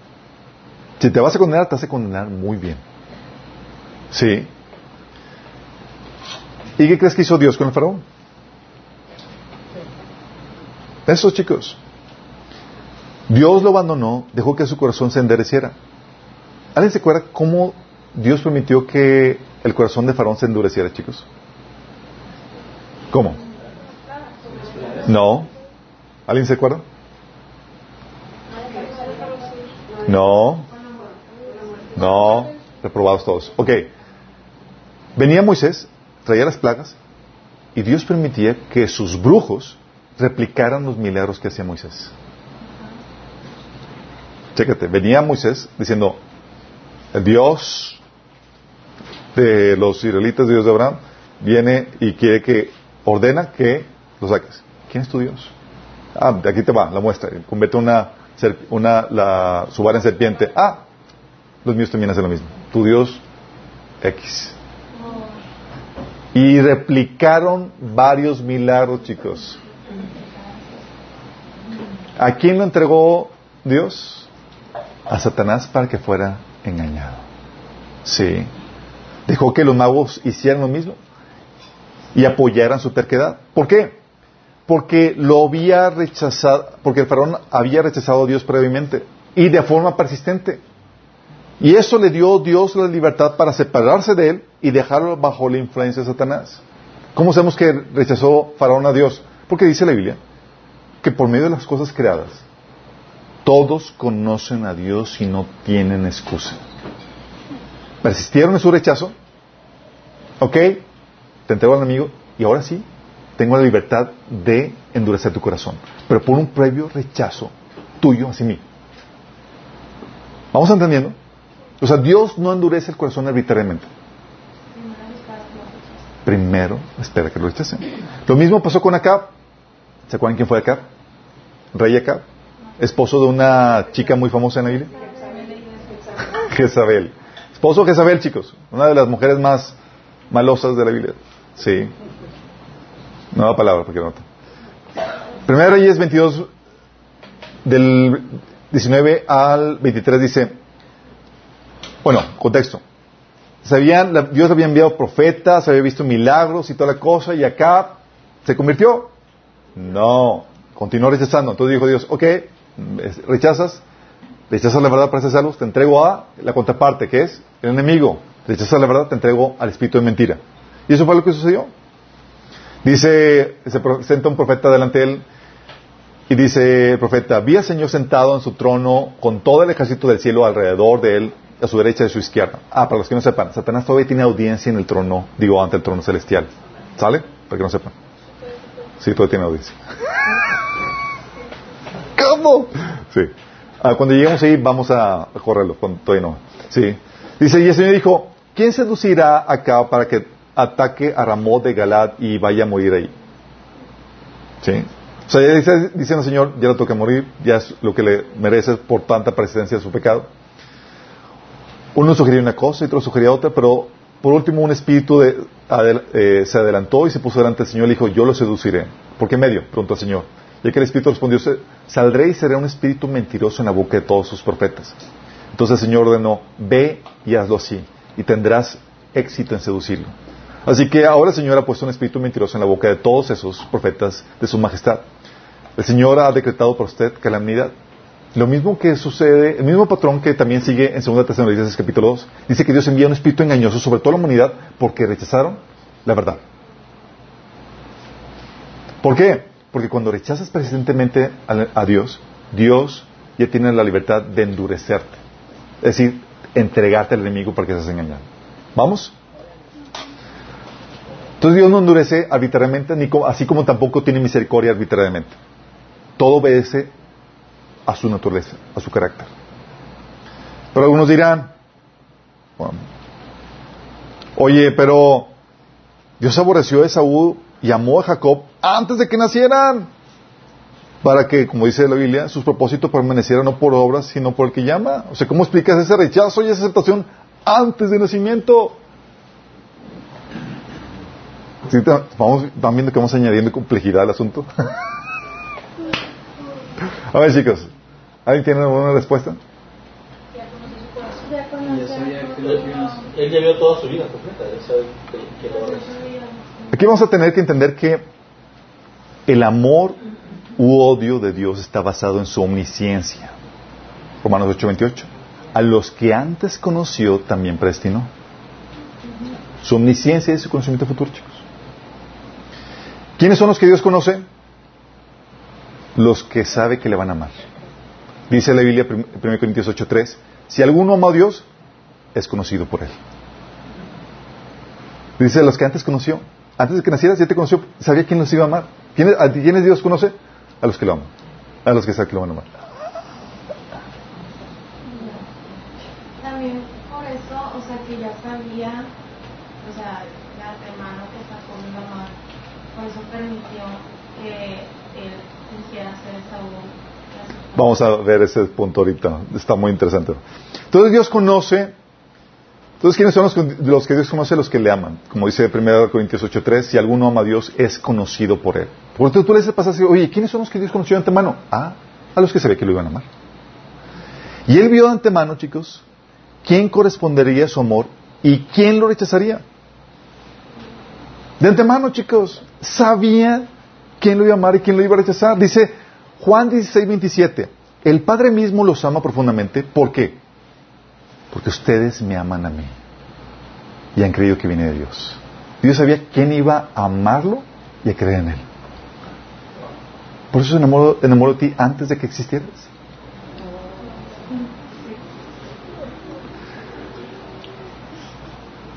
Si te vas a condenar, te vas a condenar muy bien. ¿Sí? ¿Y qué crees que hizo Dios con el faraón? Eso, chicos. Dios lo abandonó, dejó que su corazón se endereciera. ¿Alguien se acuerda cómo Dios permitió que el corazón de Faraón se endureciera, chicos? ¿Cómo? No. ¿Alguien se acuerda? No. No. Reprobados todos. Ok. Venía Moisés, traía las plagas, y Dios permitía que sus brujos replicaran los milagros que hacía Moisés. Chécate, venía Moisés diciendo, el Dios de los israelitas, Dios de Abraham, viene y quiere que ordena que lo saques. ¿Quién es tu Dios? Ah, de aquí te va, la muestra. Convierte una, una la, su vara en serpiente. Ah, los míos también hacen lo mismo. Tu Dios, X. Y replicaron varios milagros, chicos. ¿A quién lo entregó Dios? A Satanás para que fuera engañado. Sí. Dejó que los magos hicieran lo mismo y apoyaran su terquedad. ¿Por qué? Porque lo había rechazado, porque el faraón había rechazado a Dios previamente y de forma persistente. Y eso le dio a Dios la libertad para separarse de él y dejarlo bajo la influencia de Satanás. ¿Cómo sabemos que rechazó Faraón a Dios? Porque dice la Biblia que por medio de las cosas creadas, todos conocen a Dios y no tienen excusa. Persistieron en su rechazo, ¿ok? Te entrego al amigo y ahora sí, tengo la libertad de endurecer tu corazón, pero por un previo rechazo tuyo hacia mí. ¿Vamos entendiendo? O sea, Dios no endurece el corazón arbitrariamente. Primero espera que lo rechacen. Lo mismo pasó con Acab. ¿Se acuerdan quién fue Acab? Rey Acab. Esposo de una chica muy famosa en la Biblia. Jezabel. Esposo de Jezabel, chicos. Una de las mujeres más malosas de la Biblia. Sí. Nueva palabra, porque no. Primera Reyes 22, del 19 al 23 dice, bueno, contexto. Sabían, la- Dios había enviado profetas, había visto milagros y toda la cosa, y acá se convirtió. No, continuó rechazando. Entonces dijo Dios, ok, rechazas, rechazas la verdad para ser salvos, te entrego a la contraparte, que es el enemigo. Rechazas la verdad, te entrego al espíritu de mentira. Y eso fue lo que sucedió. Dice, se presenta un profeta delante de él y dice el profeta, vi al Señor sentado en su trono con todo el ejército del cielo alrededor de él, a su derecha y a su izquierda. Ah, para los que no sepan, Satanás todavía tiene audiencia en el trono, digo, ante el trono celestial. ¿Sale? Para que no sepan. Sí, todavía tiene audiencia. ¿Cómo? Sí. Ah, cuando lleguemos ahí vamos a, correrlo, todavía no. Sí. Dice, y el Señor dijo, ¿quién seducirá acá para que ataque a Ramón de Galad y vaya a morir ahí? ¿Sí? O sea, ya dice, diciendo Señor, ya le toca morir, ya es lo que le merece por tanta persistencia de su pecado. Uno sugería una cosa y otro sugería otra, pero por último un espíritu eh, se adelantó y se puso delante del Señor y dijo, yo lo seduciré. ¿Por qué medio? Preguntó el Señor. Y que el espíritu respondió, "Se- saldré y seré un espíritu mentiroso en la boca de todos sus profetas. Entonces el Señor ordenó, ve y hazlo así, y tendrás éxito en seducirlo. Así que ahora el Señor ha puesto un espíritu mentiroso en la boca de todos esos profetas de su majestad. El Señor ha decretado por usted calamidad. Lo mismo que sucede, el mismo patrón que también sigue en 2 Tesalonicenses capítulo 2, dice que Dios envía un espíritu engañoso sobre toda la humanidad porque rechazaron la verdad. ¿Por qué? Porque cuando rechazas persistentemente a, a Dios, Dios ya tiene la libertad de endurecerte. Es decir, entregarte al enemigo para que seas engañado. ¿Vamos? Entonces Dios no endurece arbitrariamente, ni co- así como tampoco tiene misericordia arbitrariamente. Todo obedece a su naturaleza, a su carácter. Pero algunos dirán, oye, pero Dios aborreció a Esaú y amó a Jacob antes de que nacieran, para que, como dice la Biblia, sus propósitos permanecieran no por obras, sino por el que llama. O sea, ¿cómo explicas ese rechazo y esa aceptación antes del nacimiento? Sí, vamos, van viendo que vamos añadiendo complejidad al asunto. A ver, chicos, ¿alguien tiene alguna respuesta? Él ya vio toda su vida completa. Aquí vamos a tener que entender que el amor u odio de Dios está basado en su omnisciencia. Romanos 8:28. A los que antes conoció también predestinó. Su omnisciencia es su conocimiento futuro, chicos. ¿Quiénes son los que Dios conoce? Los que sabe que le van a amar. Dice la Biblia, 1 Corintios 8:3, si alguno ama a Dios, es conocido por él. Dice los que antes conoció. Antes de que nacieras, ya te conoció, sabía quién los iba a amar. ¿Quiénes, ¿A quiénes Dios conoce? A los que lo aman. A los que sabe que lo van a amar. También por eso, o sea, que ya sabía, o sea, de antemano que iba a amar, eso permitió que él quisiera Saúl. Vamos a ver ese punto ahorita. Está muy interesante. Entonces Dios conoce. Entonces, ¿quiénes son los, que- Dios conoce? Los que le aman. Como dice 1 Corintios 8.3, si alguno ama a Dios, es conocido por él. Por eso tú le dices pasas oye, ¿quiénes son los que Dios conoció de antemano? Ah, a los que sabía que lo iban a amar. Y él vio de antemano, chicos, quién correspondería a su amor y quién lo rechazaría. De antemano, chicos, sabía quién lo iba a amar y quién lo iba a rechazar. Dice Juan 16, 27, el Padre mismo los ama profundamente. ¿Por qué? Porque ustedes me aman a mí y han creído que viene de Dios. Dios sabía quién iba a amarlo y a creer en él. Por eso se enamoró, enamoró de ti antes de que existieras.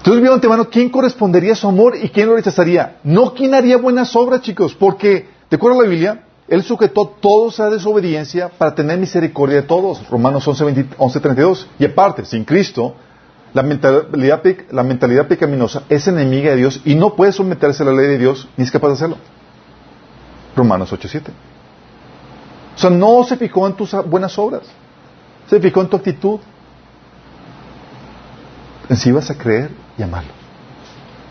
Entonces de antemano quién correspondería a su amor y quién lo rechazaría. No quién haría buenas obras, chicos, porque, de acuerdo a la Biblia, Él sujetó todos a desobediencia para tener misericordia de todos. Romanos 11, 20 11, 32. Y aparte, sin Cristo, la mentalidad, pecaminosa es enemiga de Dios y no puede someterse a la ley de Dios ni es capaz de hacerlo. Romanos 8, 7. O sea, no se fijó en tus buenas obras, se fijó en tu actitud, en si ibas a creer y amarlo.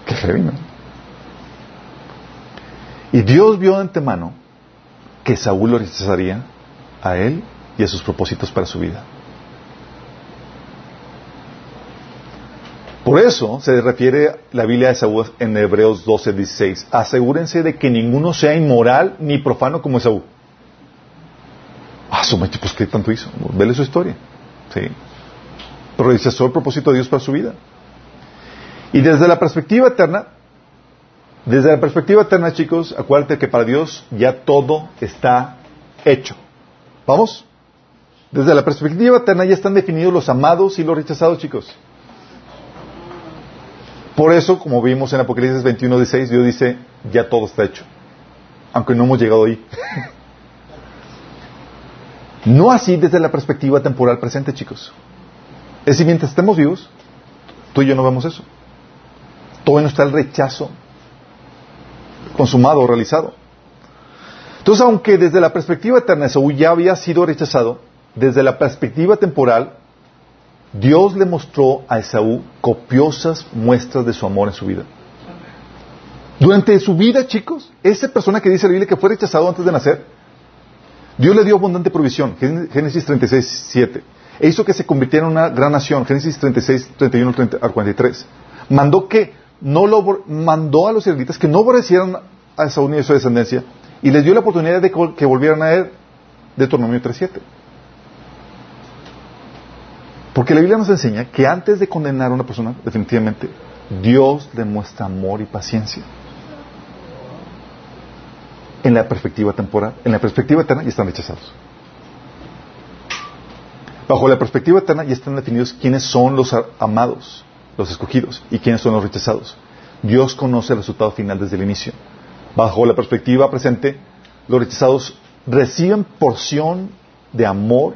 Qué. Y Dios vio de antemano que Saúl lo rechazaría a él y a sus propósitos para su vida. Por eso se refiere la Biblia de Saúl en Hebreos 12, 16. Asegúrense de que ninguno sea inmoral ni profano como Saúl. Ah, su pues ¿qué tanto hizo? Vele su historia. Sí. Pero rechazó el propósito de Dios para su vida. Y desde la perspectiva eterna, desde la perspectiva eterna, chicos, acuérdate que para Dios ya todo está hecho. ¿Vamos? Desde la perspectiva eterna ya están definidos los amados y los rechazados, chicos. Por eso, como vimos en Apocalipsis 21, 16, Dios dice, ya todo está hecho. Aunque no hemos llegado ahí. no así desde la perspectiva temporal presente, chicos. Es decir, mientras estemos vivos, tú y yo no vemos eso. Todavía no está el rechazo consumado o realizado. Entonces, aunque desde la perspectiva eterna Saúl ya había sido rechazado, desde la perspectiva temporal, Dios le mostró a Esaú copiosas muestras de su amor en su vida. Durante su vida, chicos, esa persona que dice la Biblia que fue rechazado antes de nacer, Dios le dio abundante provisión, Génesis 36, 7. E hizo que se convirtiera en una gran nación, Génesis 36, 31 al 43. Mandó que no lo, mandó a los israelitas que no aborrecieran a Esaú ni a su descendencia y les dio la oportunidad de que volvieran a él, Deuteronomio 3.7. Porque la Biblia nos enseña que antes de condenar a una persona, definitivamente, Dios demuestra amor y paciencia. En la perspectiva temporal, en la perspectiva eterna ya están rechazados. Bajo la perspectiva eterna ya están definidos quiénes son los amados, los escogidos, y quiénes son los rechazados. Dios conoce el resultado final desde el inicio. Bajo la perspectiva presente, los rechazados reciben porción de amor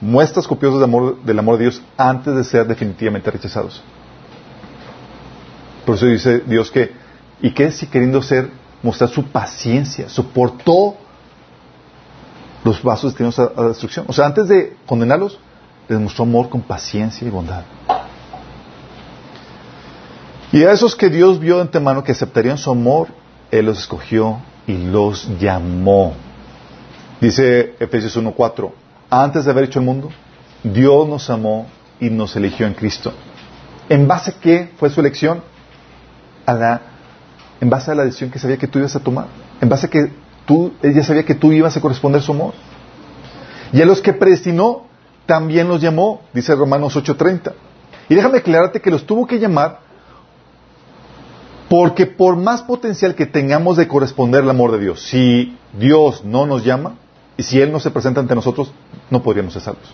muestras copiosas del amor de Dios antes de ser definitivamente rechazados. Por eso dice Dios que, y que si queriendo ser, mostrar su paciencia, soportó los vasos destinados a, a destrucción. O sea, antes de condenarlos, les mostró amor con paciencia y bondad. Y a esos que Dios vio de antemano que aceptarían su amor, Él los escogió y los llamó. Dice Efesios 1.4, antes de haber hecho el mundo, Dios nos amó y nos eligió en Cristo. ¿En base a qué fue su elección? en base a la decisión que sabía que tú ibas a tomar. En base a que tú, ella sabía que tú ibas a corresponder a su amor. Y a los que predestinó, también los llamó, dice Romanos 8:30. Y déjame aclararte que los tuvo que llamar porque por más potencial que tengamos de corresponder al amor de Dios, si Dios no nos llama, y si Él no se presenta ante nosotros, no podríamos ser salvos.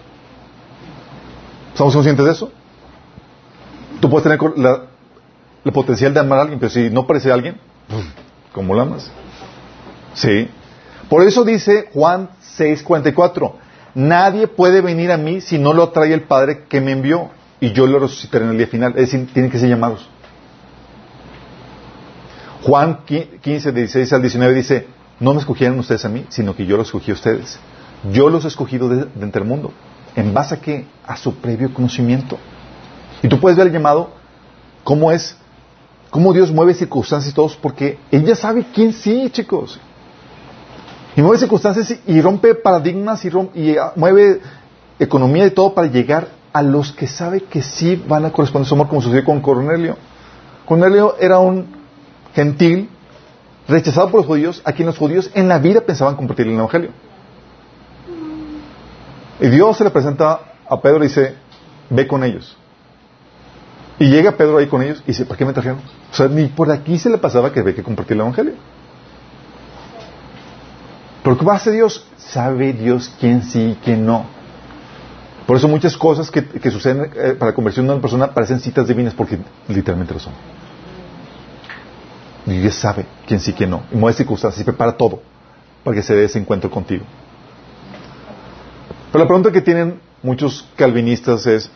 ¿Estamos conscientes de eso? Tú puedes tener la, el potencial de amar a alguien, pero si no parece a alguien, ¿cómo lo amas? Sí. Por eso dice Juan 6:44, nadie puede venir a mí si no lo atrae el Padre que me envió y yo lo resucitaré en el día final. Es decir, tienen que ser llamados. Juan 15, 16 al 19 dice, no me escogieron ustedes a mí, sino que yo los escogí a ustedes. Yo los he escogido de, entre el mundo. ¿En base a qué? A su previo conocimiento. Y tú puedes ver el llamado, cómo es, cómo Dios mueve circunstancias y todos, porque Él ya sabe quién sí, chicos. Y mueve circunstancias y, rompe paradigmas y, y ah, mueve economía y todo para llegar a los que sabe que sí van a corresponder su amor, como sucedió con Cornelio. Cornelio era un gentil rechazado por los judíos, a quien los judíos en la vida pensaban compartir el Evangelio. Y Dios se le presenta a Pedro y dice, ve con ellos. Y llega Pedro ahí con ellos y dice, ¿para qué me trajeron? O sea, ni por aquí se le pasaba que ve que compartir el Evangelio. Pero ¿qué hace Dios? Sabe Dios quién sí y quién no. Por eso muchas cosas que, suceden eh, para la conversión de una persona parecen citas divinas porque literalmente lo son. Y Dios sabe quién sí, quién no. Y mueve circunstancias y prepara todo para que se dé ese encuentro contigo. Pero la pregunta que tienen muchos calvinistas es,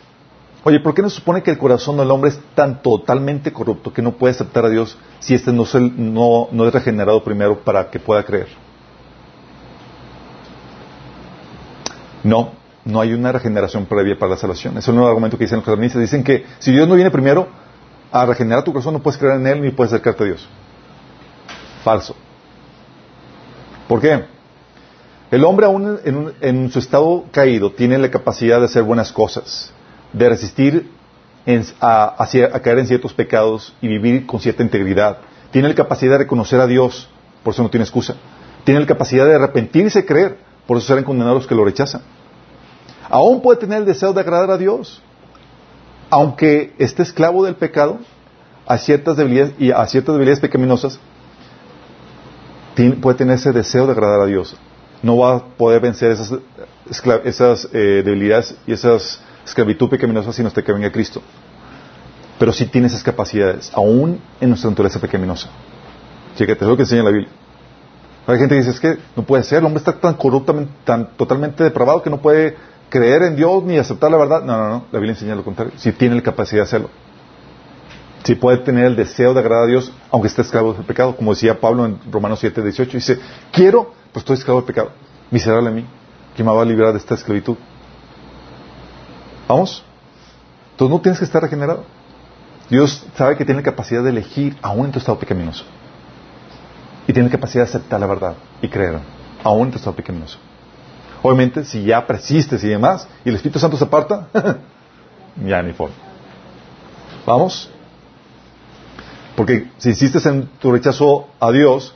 oye, ¿por qué no se supone que el corazón del hombre es tan totalmente corrupto que no puede aceptar a Dios si éste no, no, es regenerado primero para que pueda creer? No, no hay una regeneración previa para la salvación. Ese es nuevo argumento que dicen los calvinistas. Dicen que si Dios no viene primero, a regenerar tu corazón, no puedes creer en Él ni puedes acercarte a Dios. Falso. ¿Por qué? El hombre aún en, un- en su estado caído tiene la capacidad de hacer buenas cosas, de resistir en- a, a caer en ciertos pecados y vivir con cierta integridad. Tiene la capacidad de reconocer a Dios, por eso no tiene excusa. Tiene la capacidad de arrepentirse y creer, por eso serán condenados los que lo rechazan. Aún puede tener el deseo de agradar a Dios, aunque esté esclavo del pecado, a ciertas debilidades y a ciertas debilidades pecaminosas, puede tener ese deseo de agradar a Dios. No va a poder vencer esas, eh, debilidades y esas esclavitud pecaminosas sino hasta que venga Cristo. Pero sí tiene esas capacidades, aún en nuestra naturaleza pecaminosa. Fíjate, es lo que enseña la Biblia. Hay gente que dice, es que no puede ser, el hombre está tan corruptamente, tan totalmente depravado que no puede creer en Dios ni aceptar la verdad. No, no, no, la Biblia enseña lo contrario. Sí tiene la capacidad de hacerlo. Sí puede tener el deseo de agradar a Dios, aunque esté esclavo del pecado. Como decía Pablo en Romanos 7, 18, dice, quiero, pues estoy esclavo del pecado. Miserable a mí, ¿quién me va a librar de esta esclavitud? ¿Vamos? Entonces no tienes que estar regenerado. Dios sabe que tiene la capacidad de elegir aún en tu estado pecaminoso. Y tiene la capacidad de aceptar la verdad y creer, aún en tu estado pecaminoso. Obviamente, si ya persistes y demás, y el Espíritu Santo se aparta, ya ni forma. ¿Vamos? Porque si insistes en tu rechazo a Dios,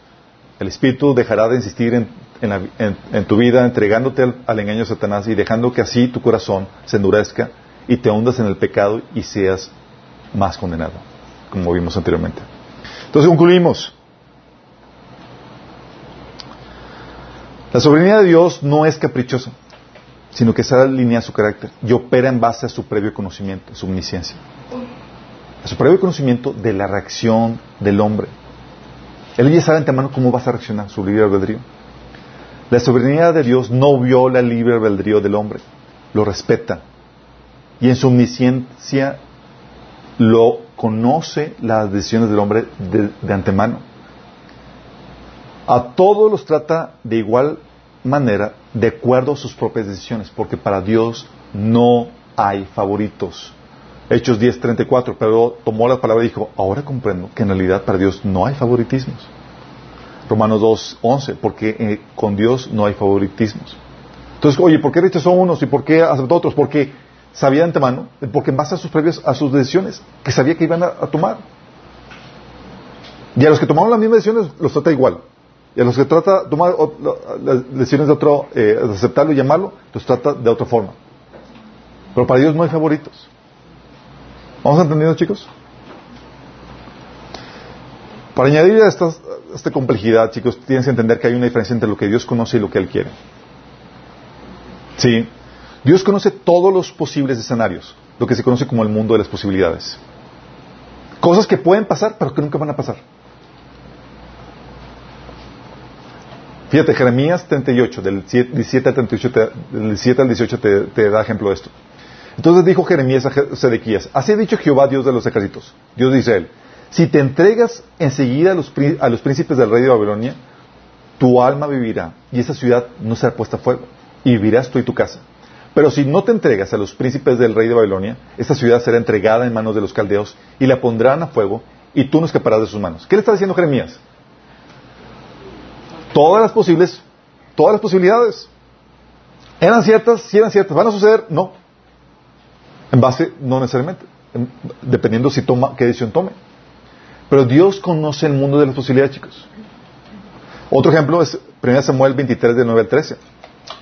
el Espíritu dejará de insistir en, tu vida, entregándote al, al engaño de Satanás y dejando que así tu corazón se endurezca y te hundas en el pecado y seas más condenado, como vimos anteriormente. Entonces concluimos. La soberanía de Dios no es caprichosa, sino que sabe alinear su carácter y opera en base a su previo conocimiento, su omnisciencia. A su previo conocimiento de la reacción del hombre. Él ya sabe antemano cómo vas a reaccionar, su libre albedrío. La soberanía de Dios no viola el libre albedrío del hombre, lo respeta. Y en su omnisciencia lo conoce las decisiones del hombre de antemano. A todos los trata de igual manera, de acuerdo a sus propias decisiones, porque para Dios no hay favoritos. Hechos 10:34, pero tomó la palabra y dijo, ahora comprendo que en realidad para Dios no hay favoritismos. Romanos 2:11, porque eh, con Dios no hay favoritismos. Entonces, oye, ¿por qué rechazó unos y por qué aceptó otros? Porque sabía de antemano, porque en base a sus previos, a sus decisiones, que sabía que iban a, a tomar. Y a los que tomaron las mismas decisiones los trata igual. Y a los que trata tomar las decisiones de otro, eh, aceptarlo y llamarlo, los trata de otra forma. Pero para Dios no hay favoritos. ¿Vamos entendiendo, chicos? Para añadir a esta, a esta complejidad, chicos, tienes que entender que hay una diferencia entre lo que Dios conoce y lo que Él quiere. Sí. Dios conoce todos los posibles escenarios, lo que se conoce como el mundo de las posibilidades. Cosas que pueden pasar, pero que nunca van a pasar. Fíjate, Jeremías 38, del 17 al 38, te- del 7 al 18 te, da ejemplo de esto. Entonces dijo Jeremías a Sedequías, así ha dicho Jehová, Dios de los ejércitos, Dios de Israel, si te entregas enseguida a los, a los príncipes del rey de Babilonia, tu alma vivirá y esa ciudad no será puesta a fuego y vivirás tú y tu casa. Pero si no te entregas a los príncipes del rey de Babilonia, esta ciudad será entregada en manos de los caldeos y la pondrán a fuego y tú no escaparás de sus manos. ¿Qué le está diciendo Jeremías? Todas las posibles, todas las posibilidades. ¿Eran ciertas? Sí eran ciertas. ¿Van a suceder? No. En base, no necesariamente. En- dependiendo si toma, qué decisión tome. Pero Dios conoce el mundo de las posibilidades, chicos. Otro ejemplo es 1 Samuel 23, de 9 al 13.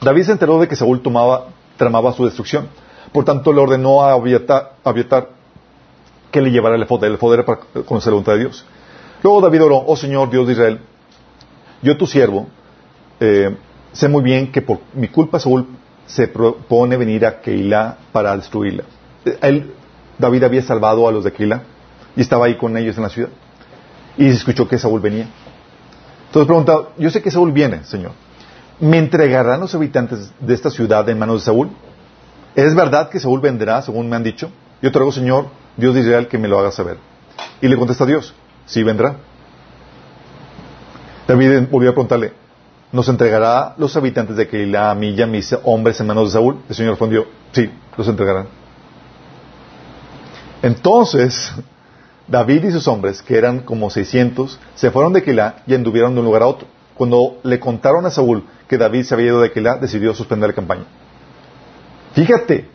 David se enteró de que Saúl tomaba, tramaba su destrucción. Por tanto, le ordenó a Abiatar que le llevara el efod. El efod era para conocer la voluntad de Dios. Luego David oró, oh Señor, Dios de Israel, yo tu siervo, eh, sé muy bien que por mi culpa Saúl se propone venir a Keilah para destruirla. Eh, Él, David había salvado a los de Keilah y estaba ahí con ellos en la ciudad. Y se escuchó que Saúl venía. Entonces pregunta, yo sé que Saúl viene, Señor. ¿Me entregarán los habitantes de esta ciudad en manos de Saúl? ¿Es verdad que Saúl vendrá, según me han dicho? Yo te ruego, Señor, Dios de Israel, que me lo haga saber. Y le contesta Dios, sí vendrá. David volvió a preguntarle, ¿nos entregará los habitantes de Keilah a mí y a mis hombres en manos de Saúl? El Señor respondió, sí, los entregarán. Entonces, David y sus hombres, que eran como 600, se fueron de Keilah y anduvieron de un lugar a otro. cuando le contaron a Saúl que David se había ido de Keilah, decidió suspender la campaña. Fíjate,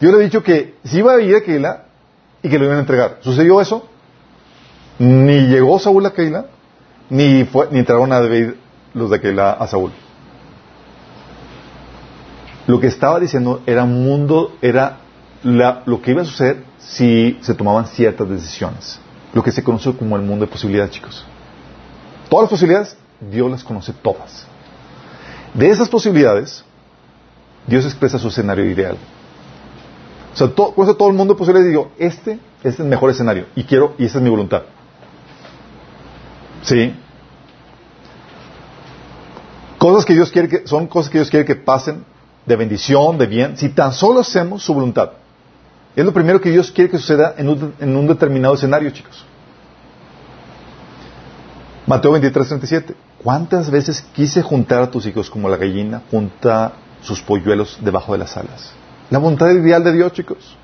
Dios le ha dicho que si iba a ir a Keilah y que lo iban a entregar. ¿Sucedió eso? Ni llegó Saúl a Keilah, ni, fue, ni entraron a David los de Keilah a Saúl. Lo que estaba diciendo era un mundo, era lo que iba a suceder si se tomaban ciertas decisiones. Lo que se conoce como el mundo de posibilidades, chicos. Todas las posibilidades, Dios las conoce todas. De esas posibilidades, Dios expresa su escenario ideal. O sea, to- por eso todo el mundo de posibilidades digo, este es el mejor escenario y quiero, y esta es mi voluntad. ¿Sí? Cosas que Dios quiere que, son cosas que Dios quiere que pasen de bendición, de bien, si tan solo hacemos su voluntad. Es lo primero que Dios quiere que suceda en un, en un determinado escenario, chicos. Mateo 23, 37. ¿Cuántas veces quise juntar a tus hijos como la gallina junta sus polluelos debajo de las alas? La voluntad ideal de Dios, chicos.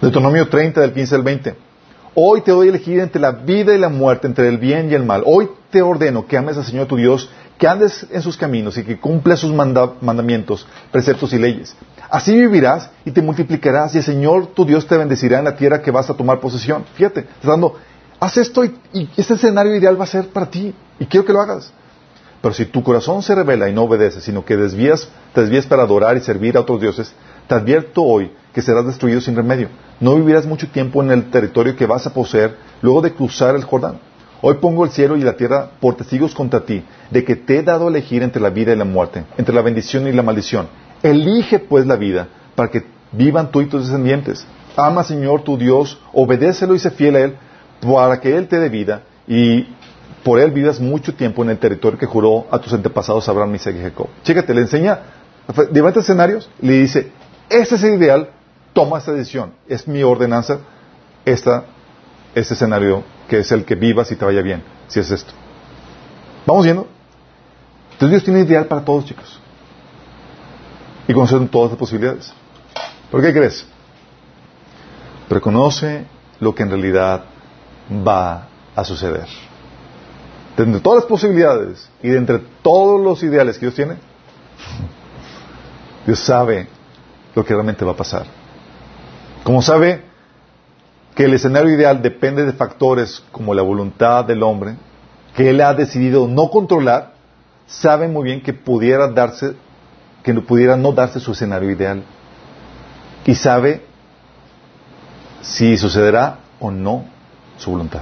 Deuteronomio 30, del 15 al 20. Hoy te doy a elegir entre la vida y la muerte, entre el bien y el mal. Hoy te ordeno que ames al Señor tu Dios, que andes en sus caminos y que cumplas sus manda- mandamientos, preceptos y leyes. Así vivirás y te multiplicarás y el Señor tu Dios te bendecirá en la tierra que vas a tomar posesión. Fíjate, está dando, haz esto y, y este escenario ideal va a ser para ti y quiero que lo hagas. Pero si tu corazón se revela y no obedece, sino que desvías, te desvías para adorar y servir a otros dioses, te advierto hoy que serás destruido sin remedio. No vivirás mucho tiempo en el territorio que vas a poseer luego de cruzar el Jordán. Hoy pongo el cielo y la tierra por testigos contra ti, de que te he dado a elegir entre la vida y la muerte, entre la bendición y la maldición. Elige pues la vida, para que vivan tú y tus descendientes. Ama, Señor, tu Dios, obedécelo y sé fiel a Él, para que Él te dé vida y por él vivas mucho tiempo en el territorio que juró a tus antepasados Abraham, Isaac y Jacob. Chécate, le enseña diferentes escenarios, le dice, este es el ideal, toma esta decisión, es mi ordenanza, esta, este escenario que es el que vivas y te vaya bien, si es esto. ¿Vamos viendo? Entonces Dios tiene ideal para todos, chicos. Y conocen todas las posibilidades. ¿Por qué crees? Reconoce lo que en realidad va a suceder de entre todas las posibilidades y de entre todos los ideales que Dios tiene, Dios sabe lo que realmente va a pasar. Como sabe que el escenario ideal depende de factores como la voluntad del hombre, que él ha decidido no controlar, sabe muy bien que pudiera darse, que pudiera no darse su escenario ideal. Y sabe si sucederá o no su voluntad.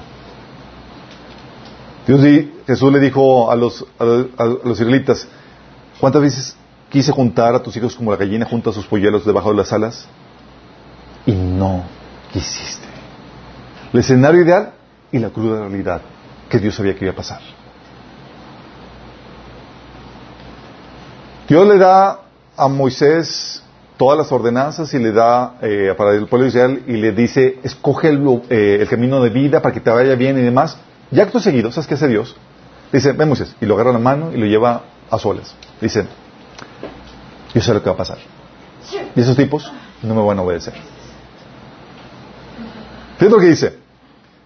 Dios, di- Jesús le dijo a los, a, a los ¿cuántas veces quise juntar a tus hijos como la gallina junta a sus polluelos debajo de las alas? Y no quisiste. El escenario ideal y la cruda realidad que Dios sabía que iba a pasar. Dios le da a Moisés todas las ordenanzas y le da eh, para el pueblo Israel y le dice, escoge el, eh, el camino de vida para que te vaya bien y demás. Y acto seguido, ¿sabes qué hace Dios? Dice, ven Moisés, y lo agarra la mano y lo lleva a solas. Dice, yo sé lo que va a pasar. Y esos tipos no me van a obedecer. Fíjate lo que dice.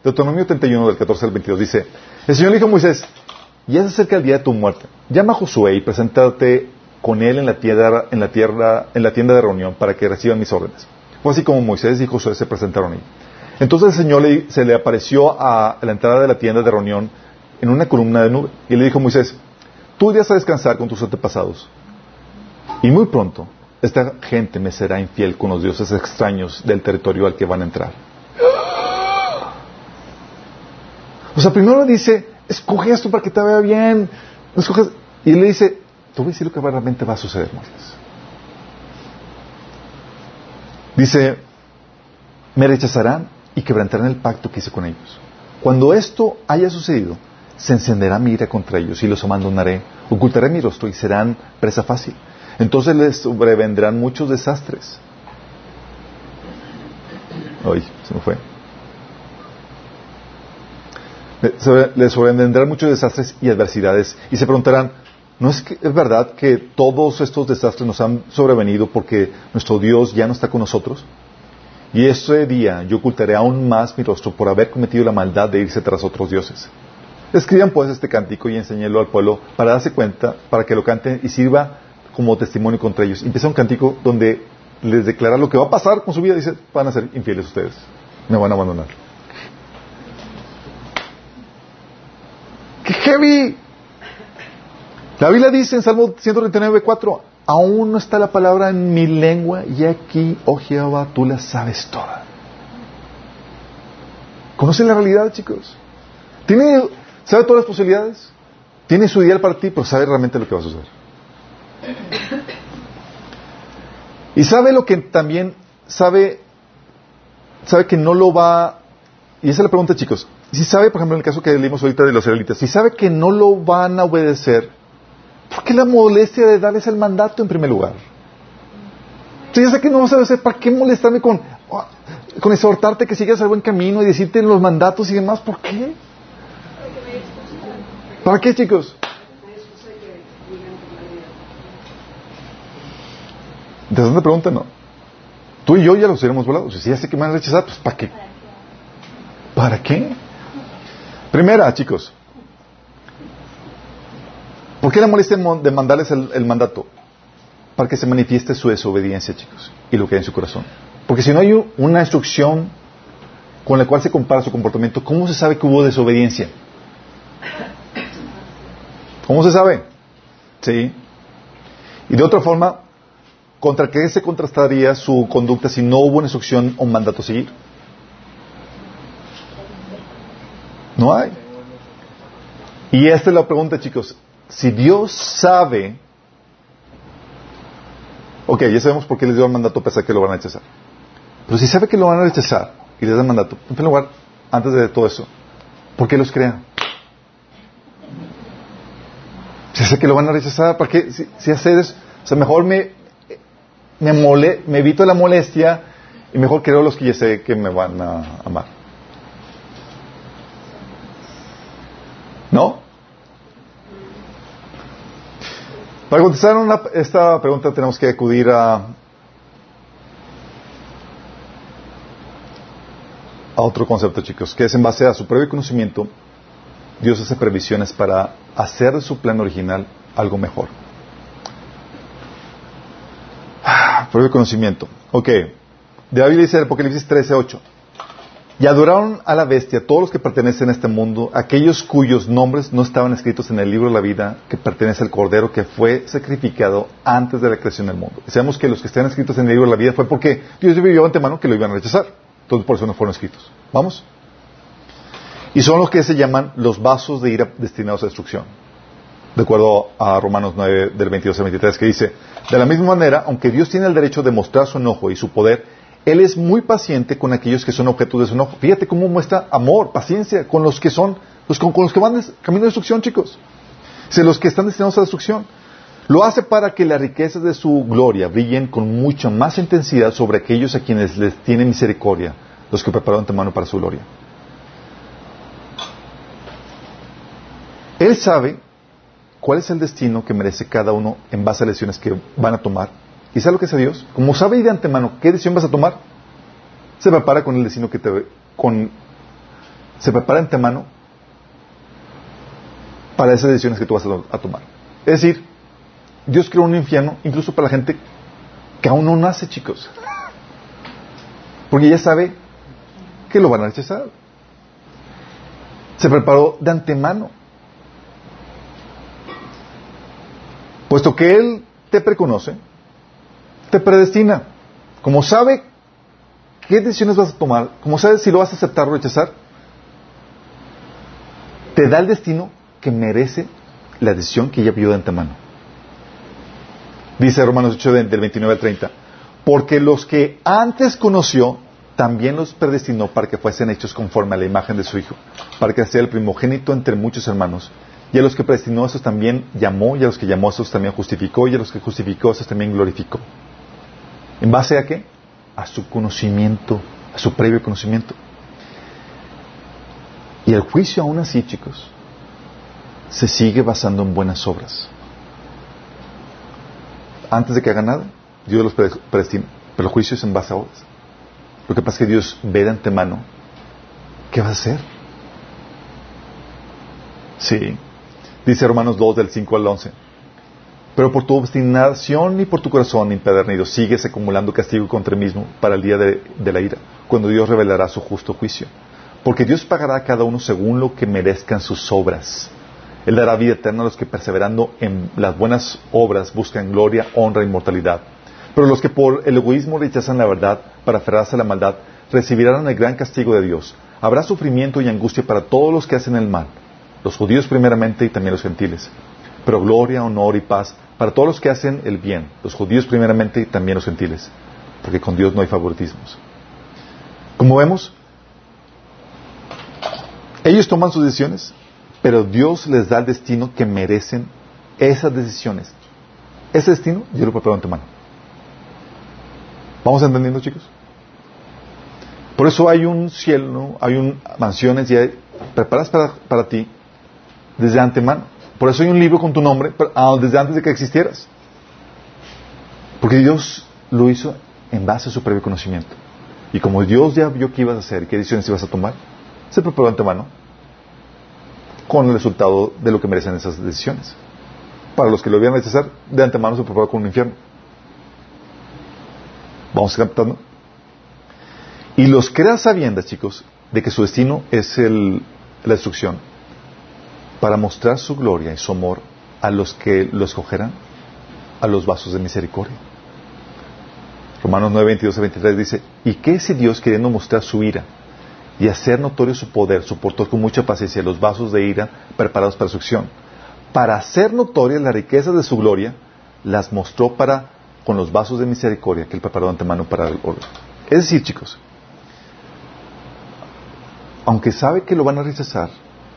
Deuteronomio 31 del 14 al 22 dice, el Señor dijo a Moisés, ya se acerca el día de tu muerte. Llama a Josué y preséntate con él en la tierra, en la tierra, en la tienda de reunión para que reciban mis órdenes. Fue así como Moisés y Josué se presentaron ahí. Entonces el Señor se le apareció a la entrada de la tienda de reunión en una columna de nube y le dijo a Moisés, tú irás a descansar con tus antepasados. Y muy pronto esta gente me será infiel con los dioses extraños del territorio al que van a entrar. O sea, primero dice, escoge esto para que te vaya bien. Escoges- Y le dice, te voy a decir lo que realmente va a suceder, Moisés. Dice, me rechazarán y quebrantarán el pacto que hice con ellos. Cuando esto haya sucedido, se encenderá mi ira contra ellos y los abandonaré, ocultaré mi rostro y serán presa fácil. Entonces les sobrevendrán muchos desastres. Ay, se me fue. Les sobrevendrán muchos desastres y adversidades y se preguntarán, ¿no es, que, es verdad que todos estos desastres nos han sobrevenido porque nuestro Dios ya no está con nosotros? Y ese día yo ocultaré aún más mi rostro por haber cometido la maldad de irse tras otros dioses. Escriban pues este cántico y enséñelo al pueblo para darse cuenta, para que lo canten y sirva como testimonio contra ellos. Empieza un cántico donde les declara lo que va a pasar con su vida. Dice, van a ser infieles ustedes, me van a abandonar. ¡Qué heavy! La Biblia dice en Salmo 139.4, aún no está la palabra en mi lengua y aquí, oh Jehová, tú la sabes toda. ¿Conoce la realidad, chicos? ¿Tiene, ¿Sabe todas las posibilidades? Tiene su ideal para ti, pero sabe realmente lo que va a suceder. Y sabe lo que también sabe, sabe que no lo va, y esa es la pregunta, chicos. Si sabe, por ejemplo, en el caso que leímos ahorita de los israelitas, si sabe que no lo van a obedecer, ¿por qué la molestia de darles el mandato en primer lugar? Si ya sé que no vas a obedecer, ¿para qué molestarme con, con exhortarte que sigas el buen camino y decirte los mandatos y demás? ¿Por qué? ¿Para qué, chicos? Interesante pregunta, ¿no? Tú y yo ya los hubiéramos volado. Si ya sé que me van a rechazar, pues ¿para qué? ¿Para qué? Primera, chicos. ¿Por qué la molestia de mandarles el, mandato? Para que se manifieste su desobediencia, chicos, y lo que hay en su corazón. Porque si no hay una instrucción con la cual se compara su comportamiento, ¿cómo se sabe que hubo desobediencia? ¿Cómo se sabe? Sí. Y de otra forma, ¿contra qué se contrastaría su conducta si no hubo una instrucción o un mandato a seguir? No hay. Y esta es la pregunta, chicos. Si Dios sabe, ok, ya sabemos por qué les dio el mandato a pesar que lo van a rechazar. Pero si sabe que lo van a rechazar y les da el mandato, en primer lugar, antes de todo eso, ¿por qué los crea? Si sé que lo van a rechazar, ¿para qué? Si, si haces, o sea, mejor me, me, mole, me evito la molestia y mejor creo los que ya sé que me van a amar. ¿No? Para contestar esta pregunta tenemos que acudir a, otro concepto, chicos, que es en base a su previo conocimiento, Dios hace previsiones para hacer de su plan original algo mejor. Ah, previo conocimiento. Ok. De David dice el Apocalipsis 13, 8. Y adoraron a la bestia todos los que pertenecen a este mundo, aquellos cuyos nombres no estaban escritos en el libro de la vida que pertenece al Cordero que fue sacrificado antes de la creación del mundo. sabemos que los que están escritos en el libro de la vida fue porque Dios vivió antemano que lo iban a rechazar. Entonces por eso no fueron escritos. ¿Vamos? Y son los que se llaman los vasos de ira destinados a destrucción. De acuerdo a Romanos 9 del 22 al 23 que dice, de la misma manera, aunque Dios tiene el derecho de mostrar su enojo y su poder, él es muy paciente con aquellos que son objetos de su enojo. Fíjate cómo muestra amor, paciencia con los que son, los, con, los que van camino de destrucción, chicos. O los que están destinados a destrucción. Lo hace para que las riquezas de su gloria brillen con mucha más intensidad sobre aquellos a quienes les tiene misericordia, los que prepararon antemano para su gloria. Él sabe cuál es el destino que merece cada uno en base a las decisiones que van a tomar ¿Y sabe lo que hace Dios? Como sabe de antemano qué decisión vas a tomar, se prepara con el destino que te con se prepara de antemano para esas decisiones que tú vas a, tomar. Es decir, Dios creó un infierno incluso para la gente que aún no nace, chicos. Porque ya sabe que lo van a rechazar. Se preparó de antemano. Puesto que Él te preconoce, te predestina. Como sabe qué decisiones vas a tomar, como sabe si lo vas a aceptar o rechazar, te da el destino que merece la decisión que ella pidió de antemano. Dice Romanos 8 del 29 al 30, porque los que antes conoció, también los predestinó para que fuesen hechos conforme a la imagen de su Hijo, para que sea el primogénito entre muchos hermanos. Y a los que predestinó, esos también llamó, y a los que llamó, esos también justificó, y a los que justificó, esos también glorificó. ¿En base a qué? A su conocimiento, a su previo conocimiento. Y el juicio aún así, chicos, se sigue basando en buenas obras. Antes de que haga nada, Dios los predestina. Pero el juicio es en base a obras. Lo que pasa es que Dios ve de antemano qué va a hacer. Sí. Dice Romanos 2 del 5 al 11. Pero por tu obstinación y por tu corazón impedernido sigues acumulando castigo contra mismo para el día de, de la ira, cuando Dios revelará su justo juicio. Porque Dios pagará a cada uno según lo que merezcan sus obras. Él dará vida eterna a los que perseverando en las buenas obras buscan gloria, honra e inmortalidad. Pero los que por el egoísmo rechazan la verdad para aferrarse a la maldad recibirán el gran castigo de Dios. Habrá sufrimiento y angustia para todos los que hacen el mal, los judíos primeramente y también los gentiles. Pero gloria, honor y paz para todos los que hacen el bien, los judíos primeramente y también los gentiles, porque con Dios no hay favoritismos. Como vemos, ellos toman sus decisiones, pero Dios les da el destino que merecen esas decisiones. Ese destino yo lo preparo antemano. ¿Vamos entendiendo, chicos? Por eso hay un cielo, hay un, mansiones ya preparadas para, para ti desde antemano. Por eso hay un libro con tu nombre ah, desde antes de que existieras. Porque Dios lo hizo en base a su previo conocimiento. Y como Dios ya vio qué ibas a hacer qué decisiones ibas a tomar, se preparó de antemano con el resultado de lo que merecen esas decisiones. Para los que lo a rechazar, de antemano se preparó con un infierno. Vamos captando. Y los crea sabiendas, chicos, de que su destino es la destrucción, para mostrar su gloria y su amor a los que lo escogerán, a los vasos de misericordia. Romanos 9, 22 a 23 dice, ¿y qué si Dios queriendo mostrar su ira y hacer notorio su poder, soportó con mucha paciencia los vasos de ira preparados para su acción? Para hacer notorias las riquezas de su gloria, las mostró para con los vasos de misericordia que él preparó antemano para el oro. Es decir, chicos, aunque sabe que lo van a rechazar,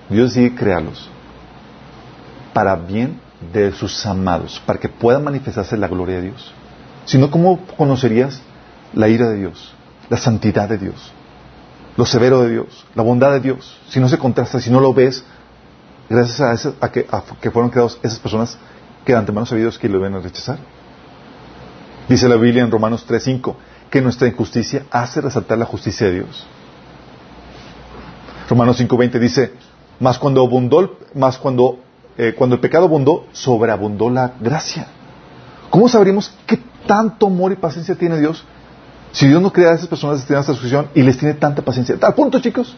Dios decide crearlos para bien de sus amados, para que pueda manifestarse la gloria de Dios. Si no, ¿cómo conocerías la ira de Dios, la santidad de Dios, lo severo de Dios, la bondad de Dios? Si no se contrasta, si no lo ves, gracias a, que, fueron creados esas personas que de antemano sabidos que lo a rechazar. Dice la Biblia en Romanos 3.5 que nuestra injusticia hace resaltar la justicia de Dios. Romanos 5.20 dice, más cuando abundó, más cuando, eh, cuando el pecado abundó, sobreabundó la gracia. ¿Cómo sabríamos qué tanto amor y paciencia tiene Dios si Dios no crea a esas personas destinadas esta discusión y les tiene tanta paciencia? Al punto, chicos,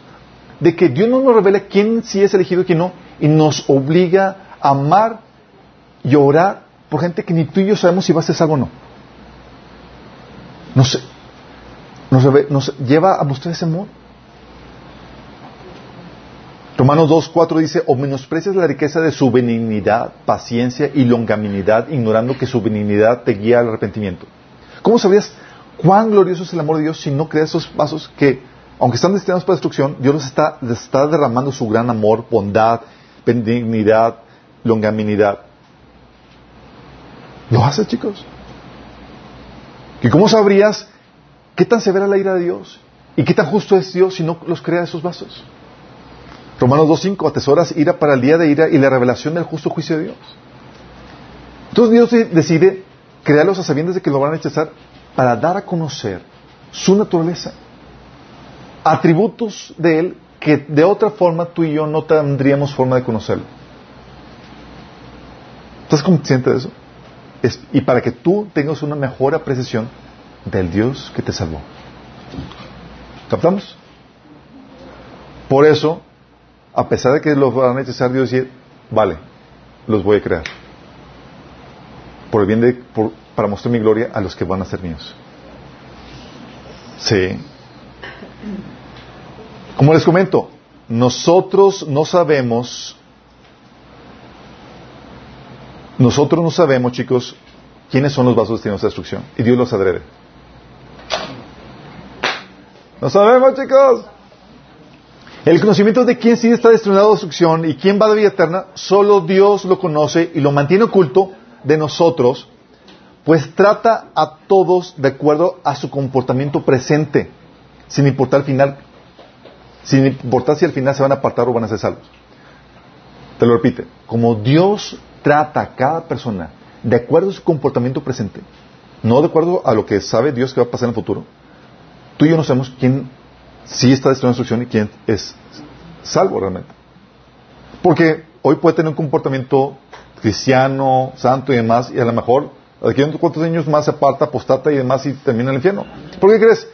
de que Dios no nos revela quién sí es elegido y quién no, y nos obliga a amar y orar por gente que ni tú y yo sabemos si va a ser salvo o no. Nos, nos, nos lleva a mostrar ese amor. Romanos 2.4 dice, o menosprecias la riqueza de su benignidad, paciencia y longanimidad, ignorando que su benignidad te guía al arrepentimiento. ¿Cómo sabrías cuán glorioso es el amor de Dios si no creas esos pasos que, aunque están destinados para destrucción, Dios les está, derramando su gran amor, bondad, benignidad, longanimidad? ¿Lo haces, chicos? ¿Y cómo sabrías qué tan severa la ira de Dios? ¿Y qué tan justo es Dios si no los crea esos vasos? Romanos 2.5, atesoras ira para el día de ira y la revelación del justo juicio de Dios. Entonces Dios decide crearlos a sabiendas de que lo van a rechazar para dar a conocer su naturaleza, atributos de Él que de otra forma tú y yo no tendríamos forma de conocerlo. ¿Estás consciente de eso? y para que tú tengas una mejor apreciación del Dios que te salvó. ¿Captamos? Por eso a pesar de que los van a necesitar Dios decir, vale, los voy a crear. Por el bien de, para mostrar mi gloria a los que van a ser míos. Sí. Como les comento, nosotros no sabemos, nosotros no sabemos, chicos, quiénes son los vasos destinados a destrucción. Y Dios los adrede. No sabemos, chicos. El conocimiento de quién sí está destinado a destrucción y quién va a la vida eterna, solo Dios lo conoce y lo mantiene oculto de nosotros, pues trata a todos de acuerdo a su comportamiento presente, sin importar al final, sin importar si al final se van a apartar o van a ser salvos. Te lo repite, como Dios trata a cada persona de acuerdo a su comportamiento presente, no de acuerdo a lo que sabe Dios que va a pasar en el futuro, tú y yo no sabemos quién sí está destinado a destrucción y quién es salvo realmente. Porque hoy puede tener un comportamiento cristiano, santo y demás, y a lo mejor de aquí a unos cuantos años más se aparta, apostata y demás y termina en el infierno. ¿Por qué crees?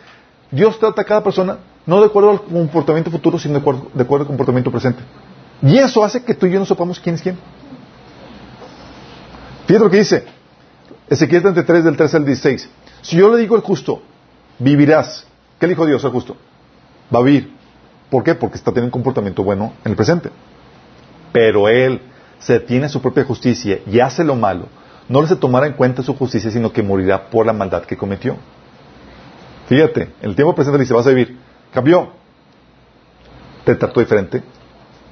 Dios trata a cada persona no de acuerdo al comportamiento futuro, sino de acuerdo, de acuerdo al comportamiento presente. Y eso hace que tú y yo no sepamos quién es quién. Fíjate lo que dice Ezequiel 33 del 13 al 16. Si yo le digo al justo, vivirás, ¿qué le dijo Dios al justo? Va a vivir. ¿Por qué? Porque está teniendo un comportamiento bueno en el presente. Pero él se tiene su propia justicia y hace lo malo, no le se tomará en cuenta su justicia, sino que morirá por la maldad que cometió. Fíjate, en el tiempo presente le dice, vas a vivir. Cambió. Te trató diferente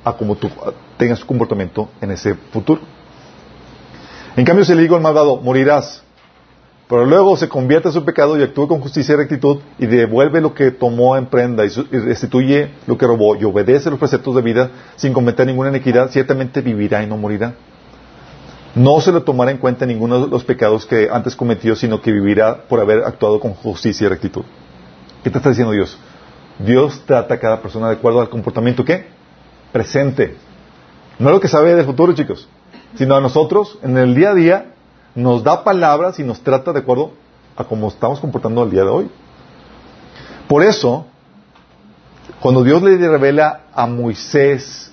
a como tú tengas su comportamiento en ese futuro. En cambio, si le digo al malvado, morirás, pero luego se convierte en su pecado y actúa con justicia y rectitud y devuelve lo que tomó en prenda y restituye lo que robó y obedece los preceptos de vida sin cometer ninguna iniquidad, ciertamente vivirá y no morirá. No se le tomará en cuenta ninguno de los pecados que antes cometió, sino que vivirá por haber actuado con justicia y rectitud. ¿Qué te está diciendo Dios? Dios trata a cada persona de acuerdo al comportamiento ¿qué? presente. No lo que sabe del futuro, chicos, sino a nosotros, en el día a día, nos da palabras y nos trata de acuerdo a cómo estamos comportando el día de hoy. Por eso, cuando Dios le revela a Moisés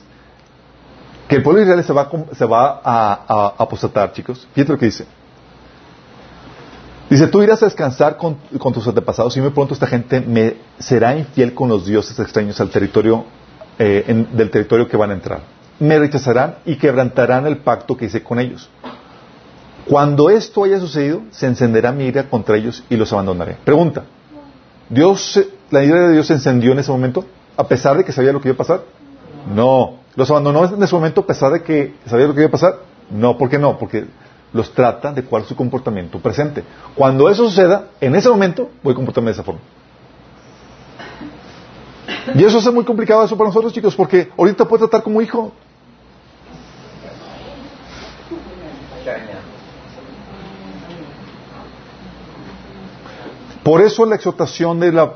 que el pueblo de Israel se va, se va a, apostatar, chicos, fíjate lo que dice. Dice, tú irás a descansar con, tus antepasados y muy pronto esta gente me será infiel con los dioses extraños al territorio, eh, del territorio que van a entrar. Me rechazarán y quebrantarán el pacto que hice con ellos. Cuando esto haya sucedido, se encenderá mi ira contra ellos y los abandonaré. Pregunta, ¿Dios, ¿la ira de Dios se encendió en ese momento? ¿A pesar de que sabía lo que iba a pasar? No. ¿Los abandonó en ese momento a pesar de que sabía lo que iba a pasar? No. ¿Por qué no? Porque los trata de cuál es su comportamiento presente. Cuando eso suceda, en ese momento voy a comportarme de esa forma. Y eso es muy complicado eso para nosotros, chicos, porque ahorita puede tratar como hijo. Por eso la exhortación de la,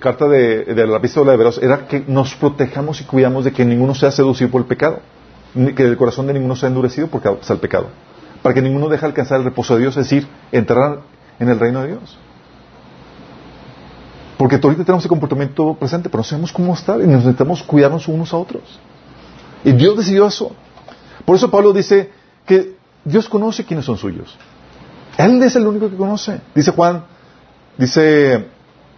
carta de, la epístola de Hebreos era que nos protejamos y cuidamos de que ninguno sea seducido por el pecado, que el corazón de ninguno sea endurecido por causa del pecado, para que ninguno deje alcanzar el reposo de Dios, es decir, entrar en el reino de Dios. Porque ahorita tenemos ese comportamiento presente, pero no sabemos cómo estar y necesitamos cuidarnos unos a otros. Y Dios decidió eso. Por eso Pablo dice que Dios conoce quiénes son suyos. Él es el único que conoce. Dice Juan Dice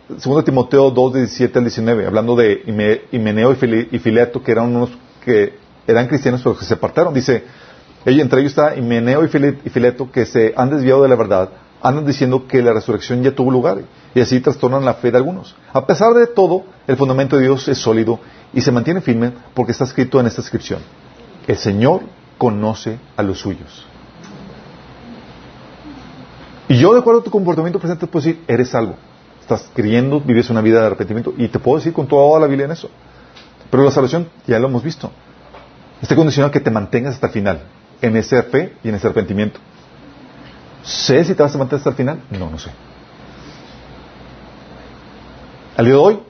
2 Timoteo 2, 17 al 19, hablando de Himeneo y Fileto, que eran unos que eran cristianos pero que se apartaron. Dice, entre ellos está Himeneo y Fileto que se han desviado de la verdad, andan diciendo que la resurrección ya tuvo lugar y así trastornan la fe de algunos. A pesar de todo, el fundamento de Dios es sólido y se mantiene firme porque está escrito en esta inscripción. El Señor conoce a los suyos. Y yo, de acuerdo a tu comportamiento presente, te puedo decir, eres salvo. Estás creyendo, vives una vida de arrepentimiento. Y te puedo decir con toda la Biblia en eso. Pero la salvación, ya lo hemos visto. Está condicionado a que te mantengas hasta el final. En esa fe y en ese arrepentimiento. ¿Sé si te vas a mantener hasta el final? No, no sé. Al día de hoy,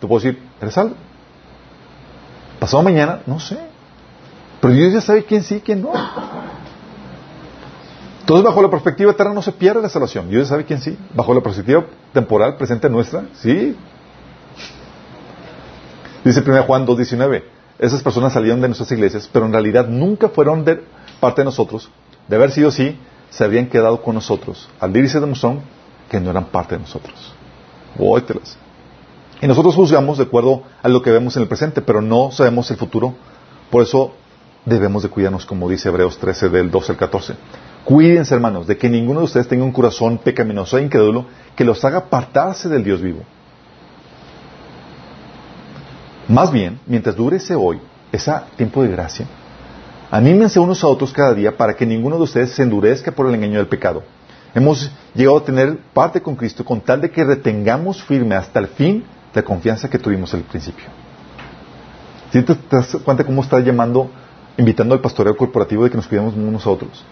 te puedo decir, eres salvo. Pasado mañana, no sé. Pero Dios ya sabe quién sí y quién no. Entonces, bajo la perspectiva eterna no se pierde la salvación. Dios sabe quién sí. Bajo la perspectiva temporal presente nuestra, sí. Dice 1 Juan 2.19, esas personas salieron de nuestras iglesias, pero en realidad nunca fueron de parte de nosotros. De haber sido así, se habían quedado con nosotros. Al irse demostraron que no eran parte de nosotros. Vóytelas. Y nosotros juzgamos de acuerdo a lo que vemos en el presente, pero no sabemos el futuro. Por eso debemos de cuidarnos, como dice Hebreos 13, del 12 al 14. Cuídense, hermanos, de que ninguno de ustedes tenga un corazón pecaminoso e incrédulo que los haga apartarse del Dios vivo. Más bien, mientras dure ese hoy, ese tiempo de gracia, anímense unos a otros cada día para que ninguno de ustedes se endurezca por el engaño del pecado. Hemos llegado a tener parte con Cristo con tal de que retengamos firme hasta el fin la confianza que tuvimos al principio. ¿Sí te das cuenta cómo está llamando, invitando al pastoreo corporativo de que nos cuidemos unos a otros?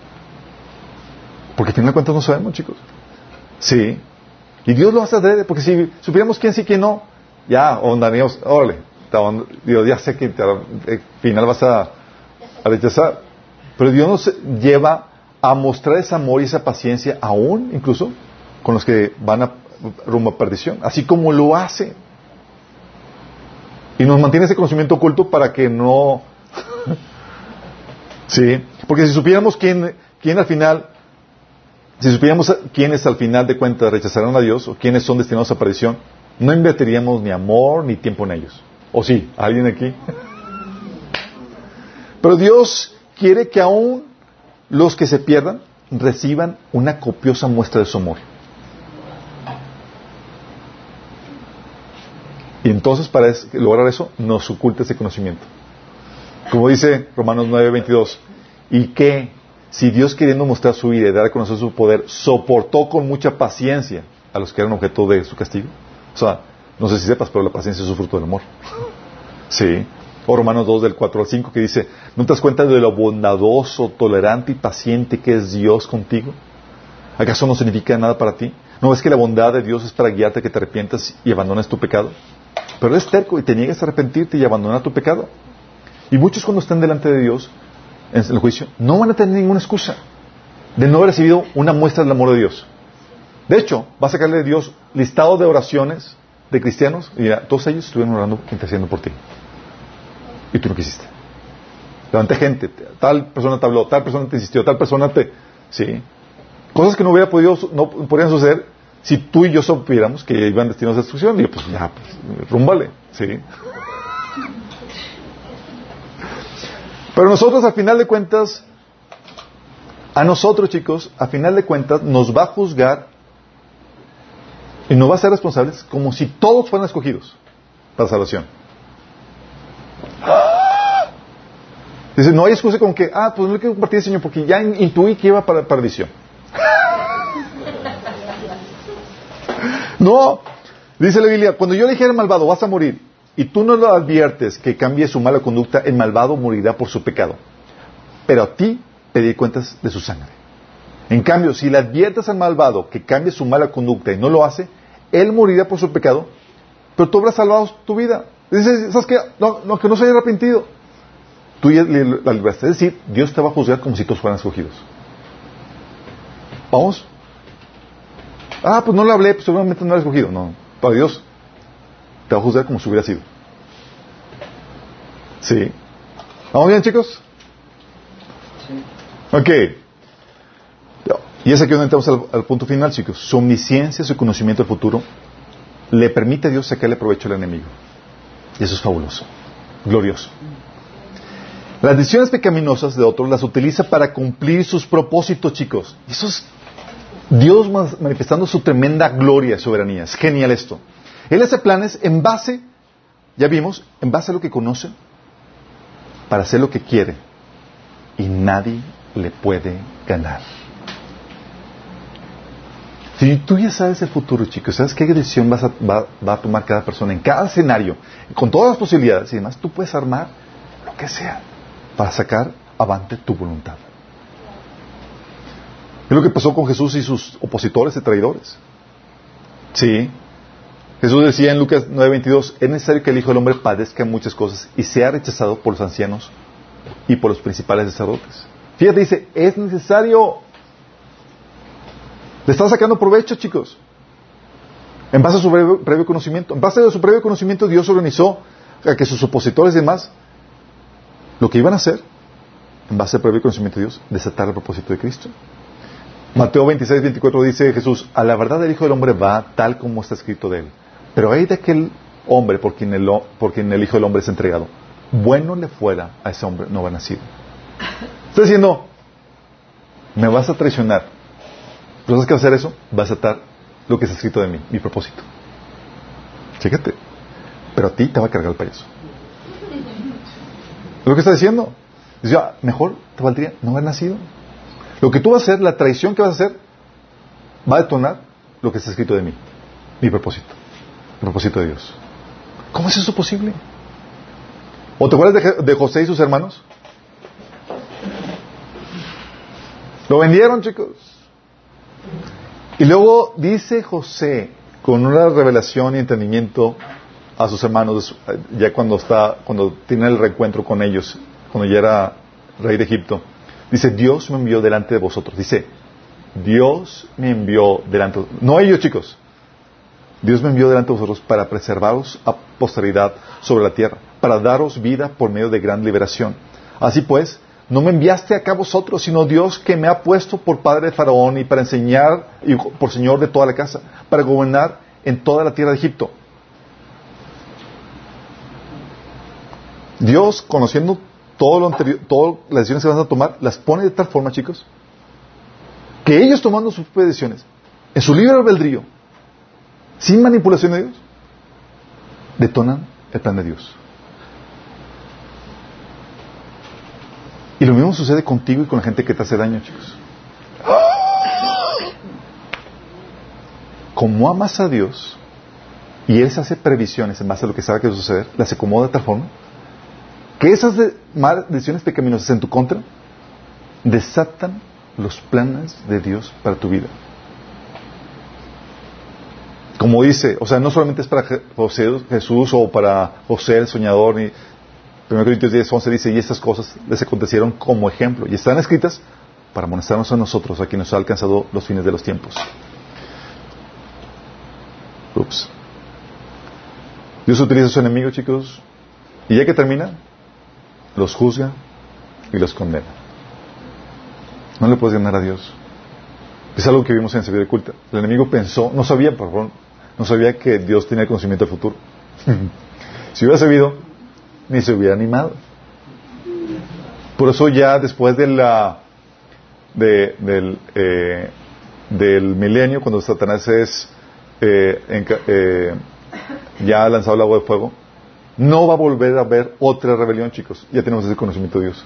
Porque al final de cuentas no sabemos, chicos. Sí. Y Dios lo hace adrede, porque si supiéramos quién sí y quién no, ya, ondaríamos, órale, Dios, ya sé que al final vas a a rechazar. Pero Dios nos lleva a mostrar ese amor y esa paciencia aún, incluso, con los que van a rumbo a perdición, así como lo hace. Y nos mantiene ese conocimiento oculto para que no... sí, porque si supiéramos quién, quién al final, si supiéramos quiénes al final de cuentas rechazarán a Dios o quiénes son destinados a perdición, no invertiríamos ni amor ni tiempo en ellos. ¿O sí? ¿Alguien aquí? Pero Dios quiere que aún los que se pierdan reciban una copiosa muestra de su amor. Y entonces para lograr eso nos oculta ese conocimiento. Como dice Romanos 9:22, y que si Dios queriendo mostrar su vida y dar a conocer su poder, soportó con mucha paciencia a los que eran objeto de su castigo. O sea, no sé si sepas, pero la paciencia es su fruto del amor. Sí. O Romanos 2 del 4 al 5 que dice, ¿no te das cuenta de lo bondadoso, tolerante y paciente que es Dios contigo? ¿Acaso no significa nada para ti? ¿No ves que la bondad de Dios es para guiarte que te arrepientas y abandones tu pecado? Pero eres terco y te niegas a arrepentirte y abandonar tu pecado. Y muchos cuando estén delante de Dios en el juicio no van a tener ninguna excusa de no haber recibido una muestra del amor de Dios. De hecho, va a sacarle de Dios listado de oraciones de cristianos y todos ellos estuvieron orando, intercediendo por ti. Y tú no quisiste. Levanté gente, tal persona te habló, tal persona te insistió, tal persona te... Sí. Cosas que no hubiera podido, no podrían suceder si tú y yo supiéramos que iban destinados a destrucción, digo, pues ya, pues, rúmbale, ¿sí? Pero nosotros, al final de cuentas, a nosotros, chicos, a final de cuentas, nos va a juzgar y nos va a ser responsables como si todos fueran escogidos para salvación. Dice, no hay excusa como que, ah, pues no le quiero compartir Señor porque ya intuí que iba para la perdición. No, dice la Biblia, cuando yo le dijera al malvado, vas a morir, y tú no lo adviertes que cambie su mala conducta, el malvado morirá por su pecado. Pero a ti pediré cuentas de su sangre. En cambio, si le adviertes al malvado que cambie su mala conducta y no lo hace, él morirá por su pecado, pero tú habrás salvado tu vida. Dices, ¿sabes qué? No, que no se haya arrepentido. Tú ya la libraste. Es decir, Dios te va a juzgar como si todos fueran escogidos. ¿Vamos? Ah, pues no le hablé, pues seguramente no lo ha escogido. No, para Dios te va a juzgar como si hubiera sido. ¿Sí? ¿Vamos bien, chicos? Sí. Ok. Y es aquí donde entramos al, punto final, chicos. Su omnisciencia, su conocimiento del futuro, le permite a Dios sacarle provecho al enemigo. Y eso es fabuloso, glorioso. Las decisiones pecaminosas de otros las utiliza para cumplir sus propósitos, chicos. Y eso es Dios manifestando su tremenda gloria y soberanía. Es genial esto. Él hace planes en base, ya vimos, en base a lo que conoce, para hacer lo que quiere. Y nadie le puede ganar. Si tú ya sabes el futuro, chicos, sabes qué decisión vas a, va, a tomar cada persona en cada escenario, con todas las posibilidades y demás, tú puedes armar lo que sea para sacar avante tu voluntad. Es lo que pasó con Jesús y sus opositores y traidores. Sí. Jesús decía en Lucas 9:22, es necesario que el Hijo del Hombre padezca muchas cosas y sea rechazado por los ancianos y por los principales sacerdotes. Fíjate, dice, es necesario. Le están sacando provecho, chicos. En base a su previo, conocimiento. En base a su previo conocimiento, Dios organizó a que sus opositores y demás, lo que iban a hacer, en base al previo conocimiento de Dios, desatar el propósito de Cristo. Mateo 26, 24 dice Jesús, a la verdad el Hijo del Hombre va tal como está escrito de él. Pero hay de aquel hombre por quien, el, el Hijo del Hombre es entregado. Bueno le fuera a ese hombre no va nacido. Está diciendo, me vas a traicionar. ¿Pero sabes qué a hacer eso? Vas a atar lo que está escrito de mí, mi propósito. Fíjate. Pero a ti te va a cargar el payaso. ¿Es lo que está diciendo? Dice, ah, mejor te valdría no haber nacido. Lo que tú vas a hacer, la traición que vas a hacer, va a detonar lo que está escrito de mí, mi propósito, propósito de Dios. ¿Cómo es eso posible? ¿O te acuerdas de, José y sus hermanos? Lo vendieron, chicos. Y luego dice José, con una revelación y entendimiento a sus hermanos, ya cuando está, cuando tiene el reencuentro con ellos, cuando ya era rey de Egipto. Dice, Dios me envió delante de vosotros. Dice, Dios me envió delante de No ellos, chicos. Dios me envió delante de vosotros para preservaros a posteridad sobre la tierra, para daros vida por medio de gran liberación. Así pues, no me enviaste acá vosotros, sino Dios que me ha puesto por padre de Faraón y para enseñar y por señor de toda la casa, para gobernar en toda la tierra de Egipto. Dios, conociendo todo lo anterior, todas las decisiones que van a tomar, las pone de tal forma, chicos, que ellos tomando sus decisiones, en su libre albedrío, sin manipulación de Dios, detonan el plan de Dios. Y lo mismo sucede contigo y con la gente que te hace daño, chicos. Como amas a Dios y Él se hace previsiones en base a lo que sabe que va a suceder, las acomoda de tal forma que esas decisiones pecaminosas en tu contra desatan los planes de Dios para tu vida. Como dice, o sea, no solamente es para José, Jesús o para José el soñador, ni 1 Corintios 10, 11 dice, y estas cosas les acontecieron como ejemplo, y están escritas para amonestarnos a nosotros, a quienes nos ha alcanzado los fines de los tiempos. Ups. Dios utiliza a su enemigo, chicos, y ya que termina, los juzga y los condena. No le puedes ganar a Dios. Es algo que vimos en Sevilla Culta. El enemigo pensó, no sabía, favor, no sabía que Dios tenía conocimiento del futuro. si hubiera sabido, ni se hubiera animado. Por eso ya después de la, del, eh, del milenio, cuando Satanás es eh, eh, ya ha lanzado el agua de fuego, no va a volver a haber otra rebelión, chicos. Ya tenemos ese conocimiento de Dios.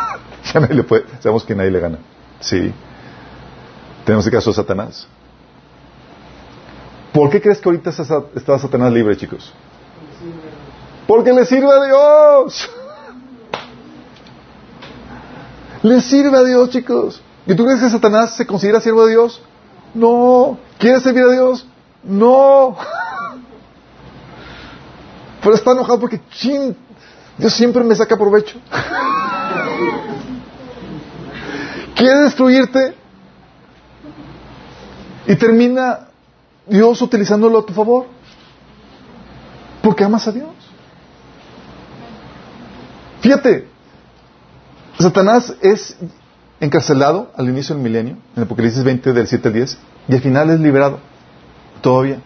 ya nadie le puede, sabemos que nadie le gana. Sí. Tenemos el caso de Satanás. ¿Por qué crees que ahorita está Satanás libre, chicos? Porque le sirve a Dios. le sirve a Dios, chicos. ¿Y tú crees que Satanás se considera siervo de Dios? No. ¿Quiere servir a Dios? No. Pero está enojado porque, chin, Dios siempre me saca provecho. Quiere destruirte y termina Dios utilizándolo a tu favor. Porque amas a Dios. Fíjate, Satanás es encarcelado al inicio del milenio, en Apocalipsis 20 del 7 al 10, y al final es liberado. Todavía.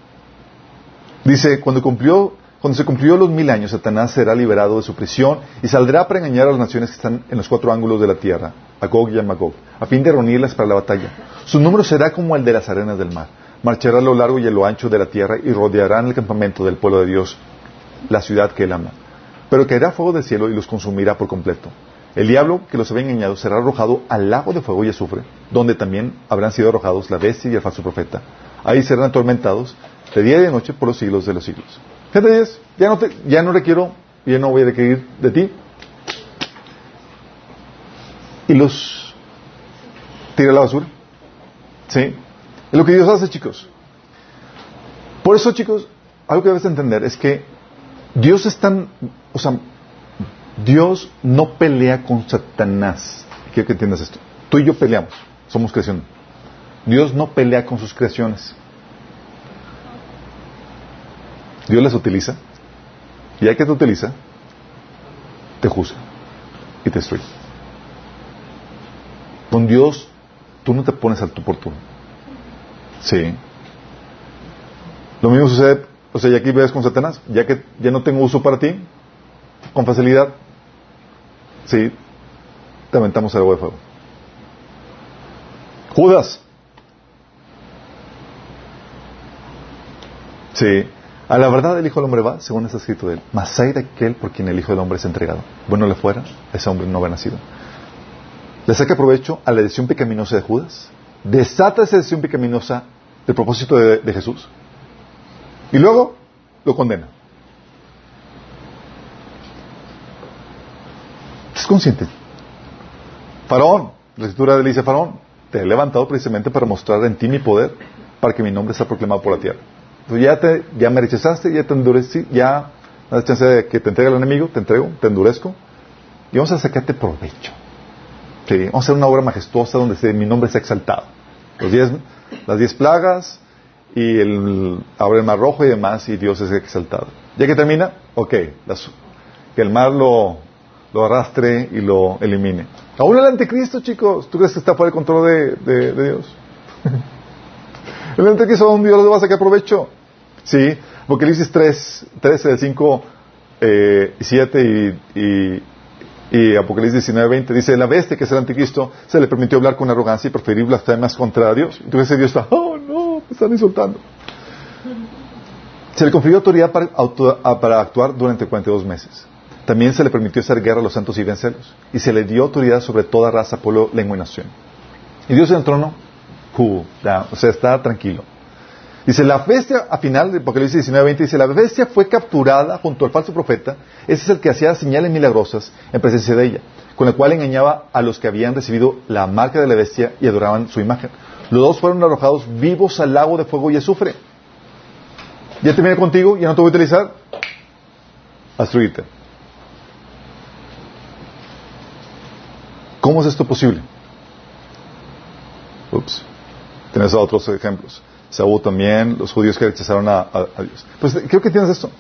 Dice, cuando cumplió cuando se cumplió los mil años, Satanás será liberado de su prisión y saldrá para engañar a las naciones que están en los cuatro ángulos de la tierra, a Gog y a Magog, a fin de reunirlas para la batalla. Su número será como el de las arenas del mar. Marchará a lo largo y a lo ancho de la tierra y rodearán el campamento del pueblo de Dios, la ciudad que él ama. Pero caerá fuego del cielo y los consumirá por completo. El diablo que los había engañado será arrojado al lago de fuego y azufre, donde también habrán sido arrojados la bestia y el falso profeta. Ahí serán atormentados de día y de noche por los siglos de los siglos. Gente, ya no, ya no requiero, ya no voy a requerir de ti. Y los tira a la basura. ¿Sí? Es lo que Dios hace, chicos. Por eso, chicos, algo que debes entender es que Dios es tan, o sea, Dios no pelea con Satanás. Quiero que entiendas esto. Tú y yo peleamos, somos creación. Dios no pelea con sus creaciones. Dios las utiliza, y ya que te utiliza, te juzga y te destruye. Con Dios, tú no te pones al tú por. Sí. Lo mismo sucede, o sea, ya aquí ves con Satanás, ya que ya no tengo uso para ti, con facilidad, sí, te aventamos agua de fuego. Judas. Sí. A la verdad el Hijo del Hombre va, según está escrito de él. Mas hay de aquel por quien el Hijo del Hombre es entregado. Bueno le fuera, ese hombre no habrá nacido. Le saca provecho a la decisión pecaminosa de Judas. Desata esa decisión pecaminosa del propósito de, Jesús. Y luego lo condena. ¿Estás consciente? Faraón, la escritura le dice a Faraón, te he levantado precisamente para mostrar en ti mi poder, para que mi nombre sea proclamado por la tierra. Pues ya, te, ya me rechazaste, ya te endurecí, ya no chance de que te entregue el enemigo, te entrego, te endurezco y vamos a sacarte provecho. Vamos a hacer una obra majestuosa donde mi nombre sea exaltado. Los diez, las diez plagas y el, abre el mar rojo y demás y Dios es exaltado. Ya que termina, ok, las- que el mar lo, lo arrastre y lo elimine. Aún el anticristo, chicos, ¿tú crees que está fuera del control de, de- Dios? el anticristo, ¿a dónde Dios le va a sacar provecho? Sí, Apocalipsis 3, 13, del 5, eh, 7 y, y, y Apocalipsis 19, 20 dice, la bestia que es el anticristo se le permitió hablar con arrogancia y preferir blasfemas contra Dios. Que Dios está, oh no, me están insultando. Se le confirió autoridad para, auto- para actuar durante 42 meses. También se le permitió hacer guerra a los santos y vencerlos. Y se le dio autoridad sobre toda raza, pueblo, lengua y nación. Y Dios en el trono, cool, down, o sea, está tranquilo. Dice, la bestia, a final de Apocalipsis 19:20, dice, la bestia fue capturada junto al falso profeta, ese es el que hacía señales milagrosas en presencia de ella, con la cual engañaba a los que habían recibido la marca de la bestia y adoraban su imagen. Los dos fueron arrojados vivos al lago de fuego y azufre. Ya terminé contigo, ya no te voy a utilizar. Destruirte. ¿Cómo es esto posible? Ups. Tienes otros ejemplos. Saúl también, los judíos que rechazaron a, Dios. Pues creo que tienes esto.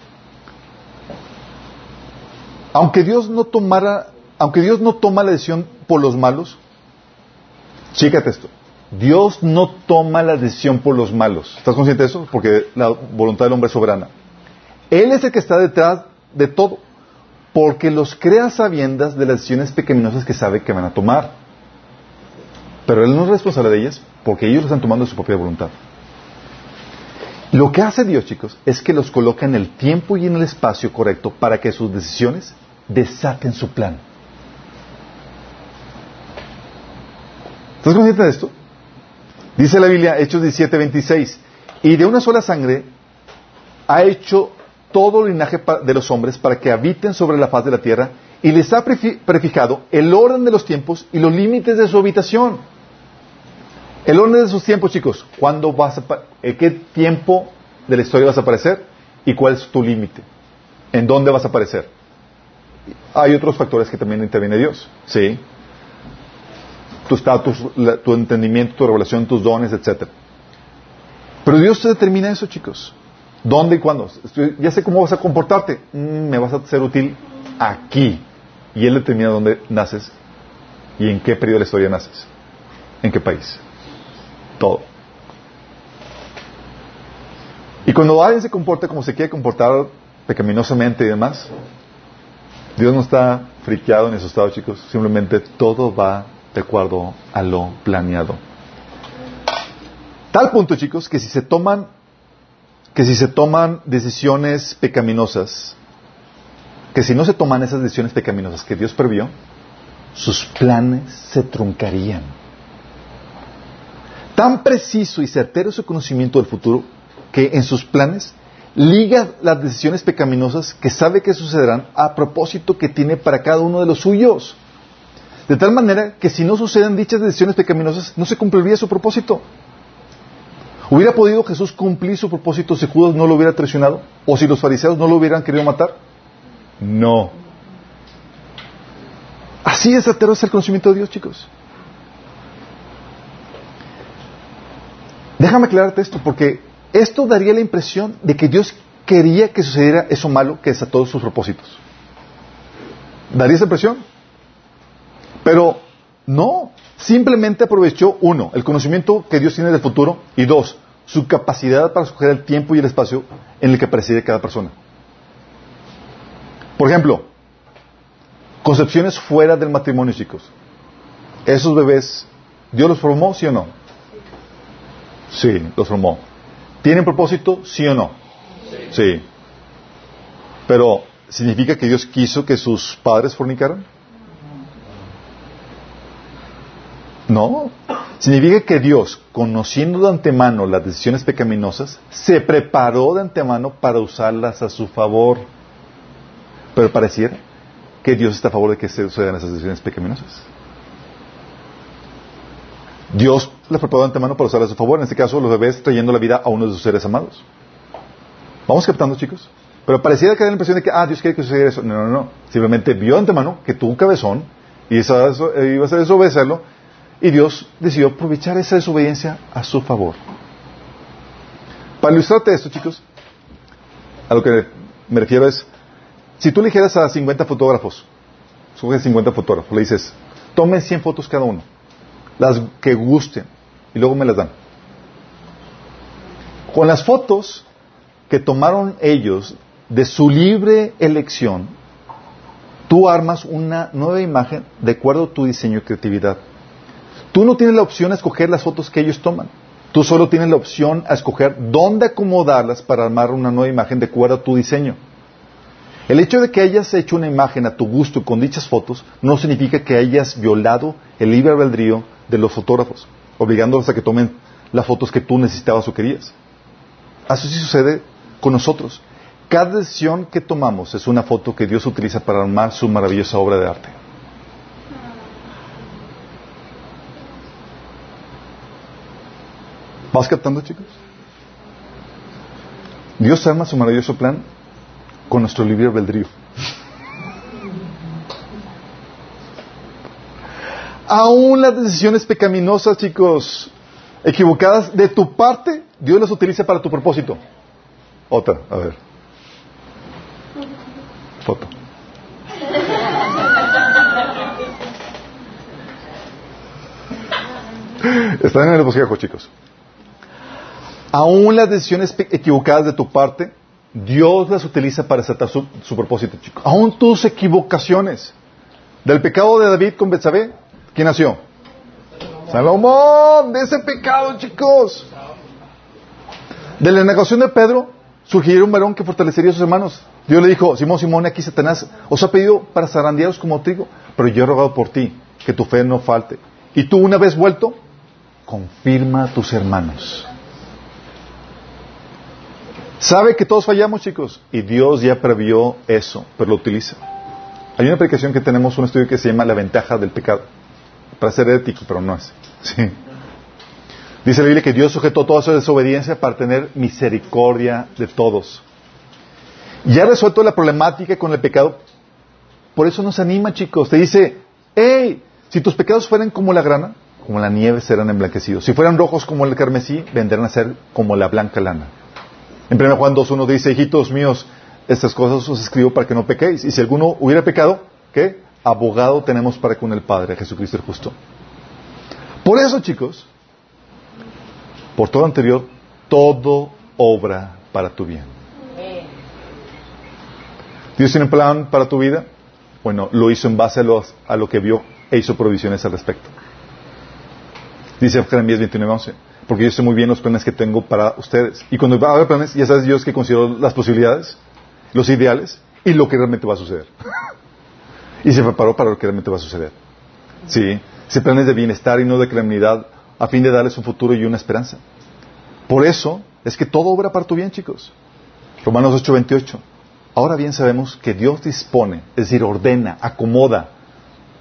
Aunque Dios no tomara, aunque Dios no toma la decisión por los malos, chécate esto. Dios no toma la decisión por los malos. ¿Estás consciente de eso? Porque la voluntad del hombre es soberana. Él es el que está detrás de todo. Porque los crea sabiendas de las decisiones pecaminosas que sabe que van a tomar. Pero Él no es responsable de ellas porque ellos lo están tomando de su propia voluntad. Lo que hace Dios, chicos, es que los coloca en el tiempo y en el espacio correcto para que sus decisiones desaten su plan. ¿Estás consciente de esto? Dice la Biblia, Hechos 17, 26, y de una sola sangre ha hecho todo el linaje de los hombres para que habiten sobre la faz de la tierra y les ha prefi- prefijado el orden de los tiempos y los límites de su habitación. El orden de sus tiempos, chicos, ¿cuándo vas a, en qué tiempo de la historia vas a aparecer y cuál es tu límite? ¿En dónde vas a aparecer? Hay otros factores que también interviene Dios, ¿sí? Tu estatus, tu entendimiento, tu revelación, tus dones, etcétera. Pero Dios te determina eso, chicos. ¿Dónde y cuándo? Ya sé cómo vas a comportarte. Mm, me vas a ser útil aquí. Y Él determina dónde naces y en qué periodo de la historia naces. ¿En qué país? Y cuando alguien se comporta como se quiere comportar pecaminosamente y demás, Dios no está friqueado ni asustado, chicos. Simplemente todo va de acuerdo a lo planeado. Tal punto, chicos, que si se toman que si se toman decisiones pecaminosas, que si no se toman esas decisiones pecaminosas que Dios previó, sus planes se truncarían. Tan preciso y certero es su conocimiento del futuro que en sus planes liga las decisiones pecaminosas que sabe que sucederán a propósito que tiene para cada uno de los suyos. De tal manera que si no suceden dichas decisiones pecaminosas, no se cumpliría su propósito. ¿Hubiera podido Jesús cumplir su propósito si Judas no lo hubiera traicionado? ¿O si los fariseos no lo hubieran querido matar? No. Así es certero es el conocimiento de Dios, chicos. Déjame aclararte esto, porque esto daría la impresión de que Dios quería que sucediera eso malo que desató sus propósitos. ¿Daría esa impresión? Pero no, simplemente aprovechó, uno, el conocimiento que Dios tiene del futuro, y dos, su capacidad para escoger el tiempo y el espacio en el que preside cada persona. Por ejemplo, concepciones fuera del matrimonio, chicos. Esos bebés, ¿Dios los formó, sí o no? Sí, los formó. ¿Tienen propósito, sí o no? Sí. Pero, ¿significa que Dios quiso que sus padres fornicaran? No. Significa que Dios, conociendo de antemano las decisiones pecaminosas, se preparó de antemano para usarlas a su favor. Pero pareciera que Dios está a favor de que se sucedan esas decisiones pecaminosas. Dios las preparó de antemano para usarlas a su favor, en este caso los bebés trayendo la vida a uno de sus seres amados. ¿Vamos captando, chicos? Pero pareciera que da la impresión de que, ah, Dios quiere que sucediera eso. No, no, no. Simplemente vio de antemano que tu cabezón Y eh, iba a ser desobedecerlo. Y Dios decidió aprovechar esa desobediencia a su favor. Para ilustrarte esto, chicos, a lo que me refiero es, si tú le dijeras a 50 fotógrafos, sube 50 fotógrafos, le dices, tomen 100 fotos cada uno, las que gusten, y luego me las dan. Con las fotos que tomaron ellos de su libre elección, tú armas una nueva imagen de acuerdo a tu diseño y creatividad. Tú no tienes la opción a escoger las fotos que ellos toman. Tú solo tienes la opción a escoger dónde acomodarlas para armar una nueva imagen de acuerdo a tu diseño. El hecho de que hayas hecho una imagen a tu gusto con dichas fotos no significa que hayas violado el libre albedrío de los fotógrafos, obligándolos a que tomen las fotos que tú necesitabas o querías. Así sucede con nosotros. Cada decisión que tomamos es una foto que Dios utiliza para armar su maravillosa obra de arte. ¿Vas captando, chicos? Dios arma su maravilloso plan con nuestro libre albedrío. Aún las decisiones pecaminosas, chicos, equivocadas de tu parte, Dios las utiliza para tu propósito. Otra, a ver. Foto. Están en el bosquejo, chicos. Aún las decisiones equivocadas de tu parte, Dios las utiliza para aceptar su, propósito, chicos. Aún tus equivocaciones. Del pecado de David con Betsabé, ¿quién nació? Salomón, de ese pecado, chicos. De la negación de Pedro, surgiría un varón que fortalecería a sus hermanos. Dios le dijo, Simón, Simón, aquí Satanás os ha pedido para zarandearos como trigo, pero yo he rogado por ti, que tu fe no falte. Y tú, una vez vuelto, confirma a tus hermanos. Sabe que todos fallamos, chicos, y Dios ya previó eso, pero lo utiliza. Hay una aplicación que tenemos, un estudio que se llama La ventaja del pecado, para ser ético, pero no es. Sí. Dice la Biblia que Dios sujetó toda su desobediencia para tener misericordia de todos. Ya resuelto la problemática con el pecado. Por eso nos anima, chicos. Te dice, hey, si tus pecados fueran como la grana, como la nieve serán emblanquecidos. Si fueran rojos como el carmesí, vendrán a ser como la blanca lana. En 1 Juan 2.1 dice, hijitos míos, estas cosas os escribo para que no pequéis. Y si alguno hubiera pecado, ¿qué? Abogado tenemos para con el Padre, Jesucristo el justo. Por eso, chicos, por todo anterior, todo obra para tu bien. ¿Dios tiene un plan para tu vida? Bueno, lo hizo en base a, lo que vio e hizo provisiones al respecto. Dice Jeremías 29.11 porque yo sé muy bien los planes que tengo para ustedes. Y cuando va a haber planes, ya sabes Dios que considero las posibilidades, los ideales y lo que realmente va a suceder. y se preparó para lo que realmente va a suceder. Sí, ese planes de bienestar y no de criminalidad a fin de darles un futuro y una esperanza. Por eso es que todo obra para tu bien, chicos. Romanos 8:28. Ahora bien sabemos que Dios dispone, es decir, ordena, acomoda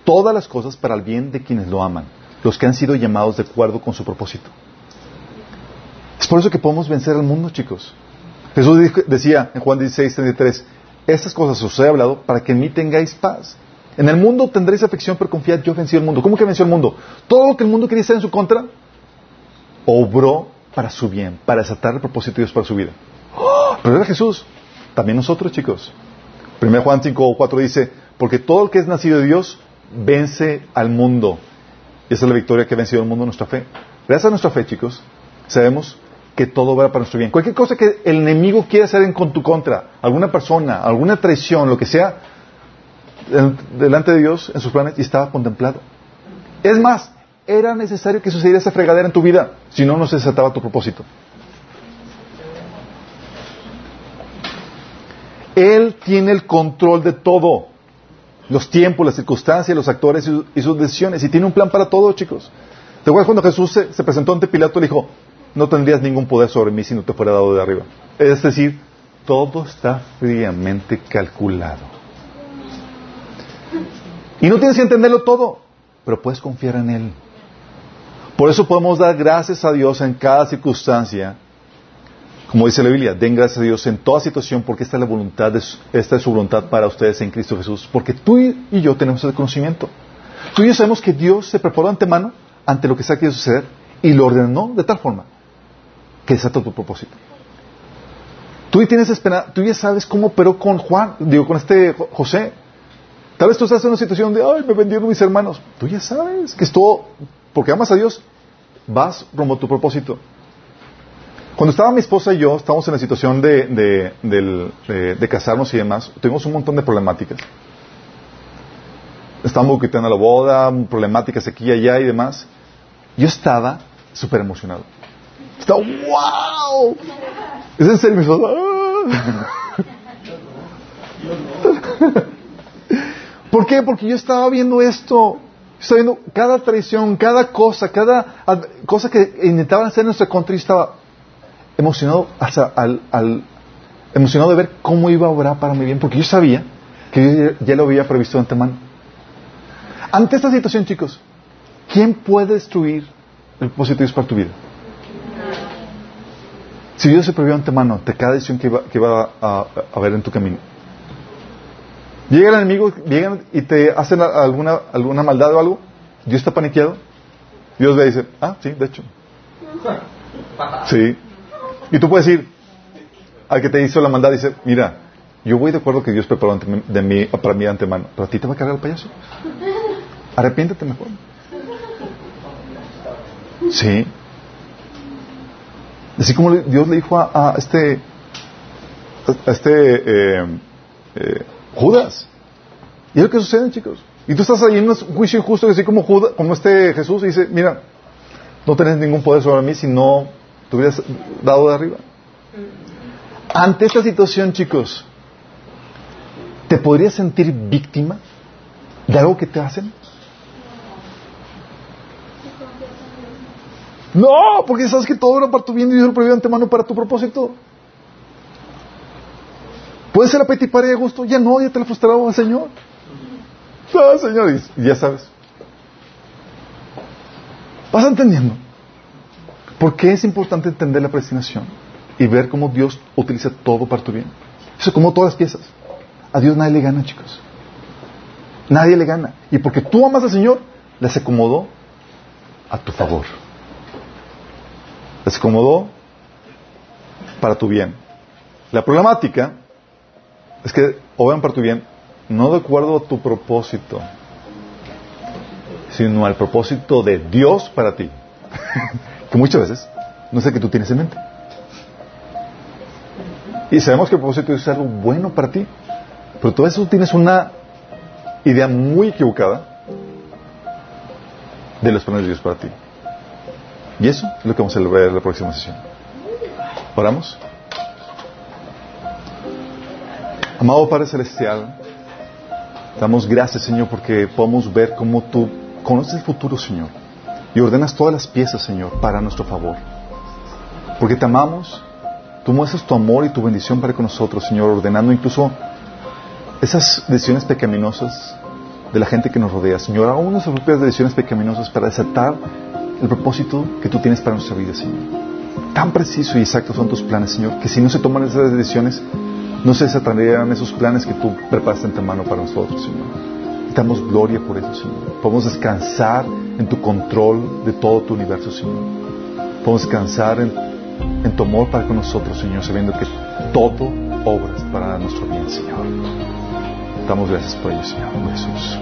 todas las cosas para el bien de quienes lo aman, los que han sido llamados de acuerdo con su propósito. Es por eso que podemos vencer al mundo, chicos. Jesús decía en Juan 16, 33, estas cosas os he hablado para que en mí tengáis paz. En el mundo tendréis aflicción, pero confiad, yo vencí el mundo. ¿Cómo que venció el mundo? Todo lo que el mundo quería estar en su contra, obró para su bien, para desatar el propósito de Dios para su vida. ¡Oh! Pero era Jesús. También nosotros, chicos. 1 Juan 5, 4 dice, porque todo el que es nacido de Dios vence al mundo. Y esa es la victoria que ha vencido el mundo, nuestra fe. Gracias a nuestra fe, chicos, sabemos que todo va para nuestro bien. Cualquier cosa que el enemigo quiera hacer en con tu contra, alguna persona, alguna traición, lo que sea, delante de Dios en sus planes y estaba contemplado. Es más, era necesario que sucediera esa fregadera en tu vida, si no, no se desataba tu propósito. Él tiene el control de todo. Los tiempos, las circunstancias, los actores y sus decisiones. Y tiene un plan para todo, chicos. ¿Te acuerdas cuando Jesús se, se presentó ante Pilato y le dijo, no tendrías ningún poder sobre mí si no te fuera dado de arriba. Es decir, todo está fríamente calculado. Y no tienes que entenderlo todo, pero puedes confiar en Él. Por eso podemos dar gracias a Dios en cada circunstancia. Como dice la Biblia, den gracias a Dios en toda situación porque esta es la voluntad, esta es su voluntad para ustedes en Cristo Jesús. Porque tú y yo tenemos ese conocimiento. Tú y yo sabemos que Dios se preparó antemano ante lo que sea que iba suceder y lo ordenó de tal forma que desata tu propósito. Tú ya tienes esperanza, tú ya sabes cómo operó con Juan, digo, con este José. Tal vez tú estás en una situación de, ay, me vendieron mis hermanos. Tú ya sabes que es todo, porque amas a Dios, vas rumbo a tu propósito. Cuando estaba mi esposa y yo, estábamos en la situación de, de, casarnos y demás, tuvimos un montón de problemáticas. Estábamos quitando la boda, problemáticas aquí y allá y demás. Yo estaba súper emocionado. Estaba, wow. Es en serio, mi esposa. ¿Por qué? Porque yo estaba viendo esto. Estaba viendo cada traición, cada cosa, cada cosa que intentaban hacer en nuestra contra y estaba emocionado al, al, emocionado de ver cómo iba a obrar para mi bien, porque yo sabía que ya, lo había previsto de antemano. Ante esta situación, chicos, ¿quién puede destruir el propósito de Dios para tu vida? Si Dios se previó antemano de cada decisión que iba, que a, a, haber en tu camino. Llega el enemigo, llegan y te hacen alguna, alguna maldad o algo, Dios está paniqueado, Dios le dice, ah, sí, de hecho. Sí, y tú puedes ir al que te hizo la maldad y dice, mira, yo voy de acuerdo que Dios preparó de mí, para mí antemano, pero a ti te va a cargar el payaso. Arrepiéntete mejor. Sí. Así como Dios le dijo a, este, a este eh, eh, Judas. Y es lo que sucede, chicos. Y tú estás ahí en un juicio injusto, así como Judas, como este Jesús, y dice, mira, no tenés ningún poder sobre mí si no te hubieras dado de arriba. Ante esta situación, chicos, ¿te podrías sentir víctima de algo que te hacen? No, porque sabes que todo era para tu bien y Dios lo previó antemano para tu propósito. Puede ser a petit y a gusto, ya no, ya te lo frustrado al Señor. Ah, Señor, y ya sabes. ¿Vas entendiendo? ¿Por qué es importante entender la predestinación y ver cómo Dios utiliza todo para tu bien? Eso es como todas las piezas. A Dios nadie le gana, chicos. Nadie le gana. Y porque tú amas al Señor, les acomodó a tu favor. Les acomodó para tu bien. La problemática es que obran para tu bien no de acuerdo a tu propósito, sino al propósito de Dios para ti. que muchas veces no el que tú tienes en mente. Y sabemos que el propósito es algo bueno para ti, pero todo eso tienes una idea muy equivocada de los planes de Dios para ti. Y eso es lo que vamos a ver en la próxima sesión. ¿Oramos? Amado Padre Celestial, damos gracias, Señor, porque podemos ver cómo tú conoces el futuro, Señor y ordenas todas las piezas, Señor, para nuestro favor. Porque te amamos, tú muestras tu amor y tu bendición para con nosotros, Señor, ordenando incluso esas decisiones pecaminosas de la gente que nos rodea, Señor, aún nuestras propias decisiones pecaminosas para desatar el propósito que tú tienes para nuestra vida, Señor. Tan preciso y exactos son tus planes, Señor, que si no se toman esas decisiones, no se desatarían esos planes que tú preparaste en tu mano para nosotros, Señor. Damos gloria por eso, Señor. Podemos descansar en tu control de todo tu universo, Señor. Podemos descansar en, tu amor para con nosotros, Señor, sabiendo que todo obra para nuestro bien, Señor. Damos gracias por ello, Señor Jesús.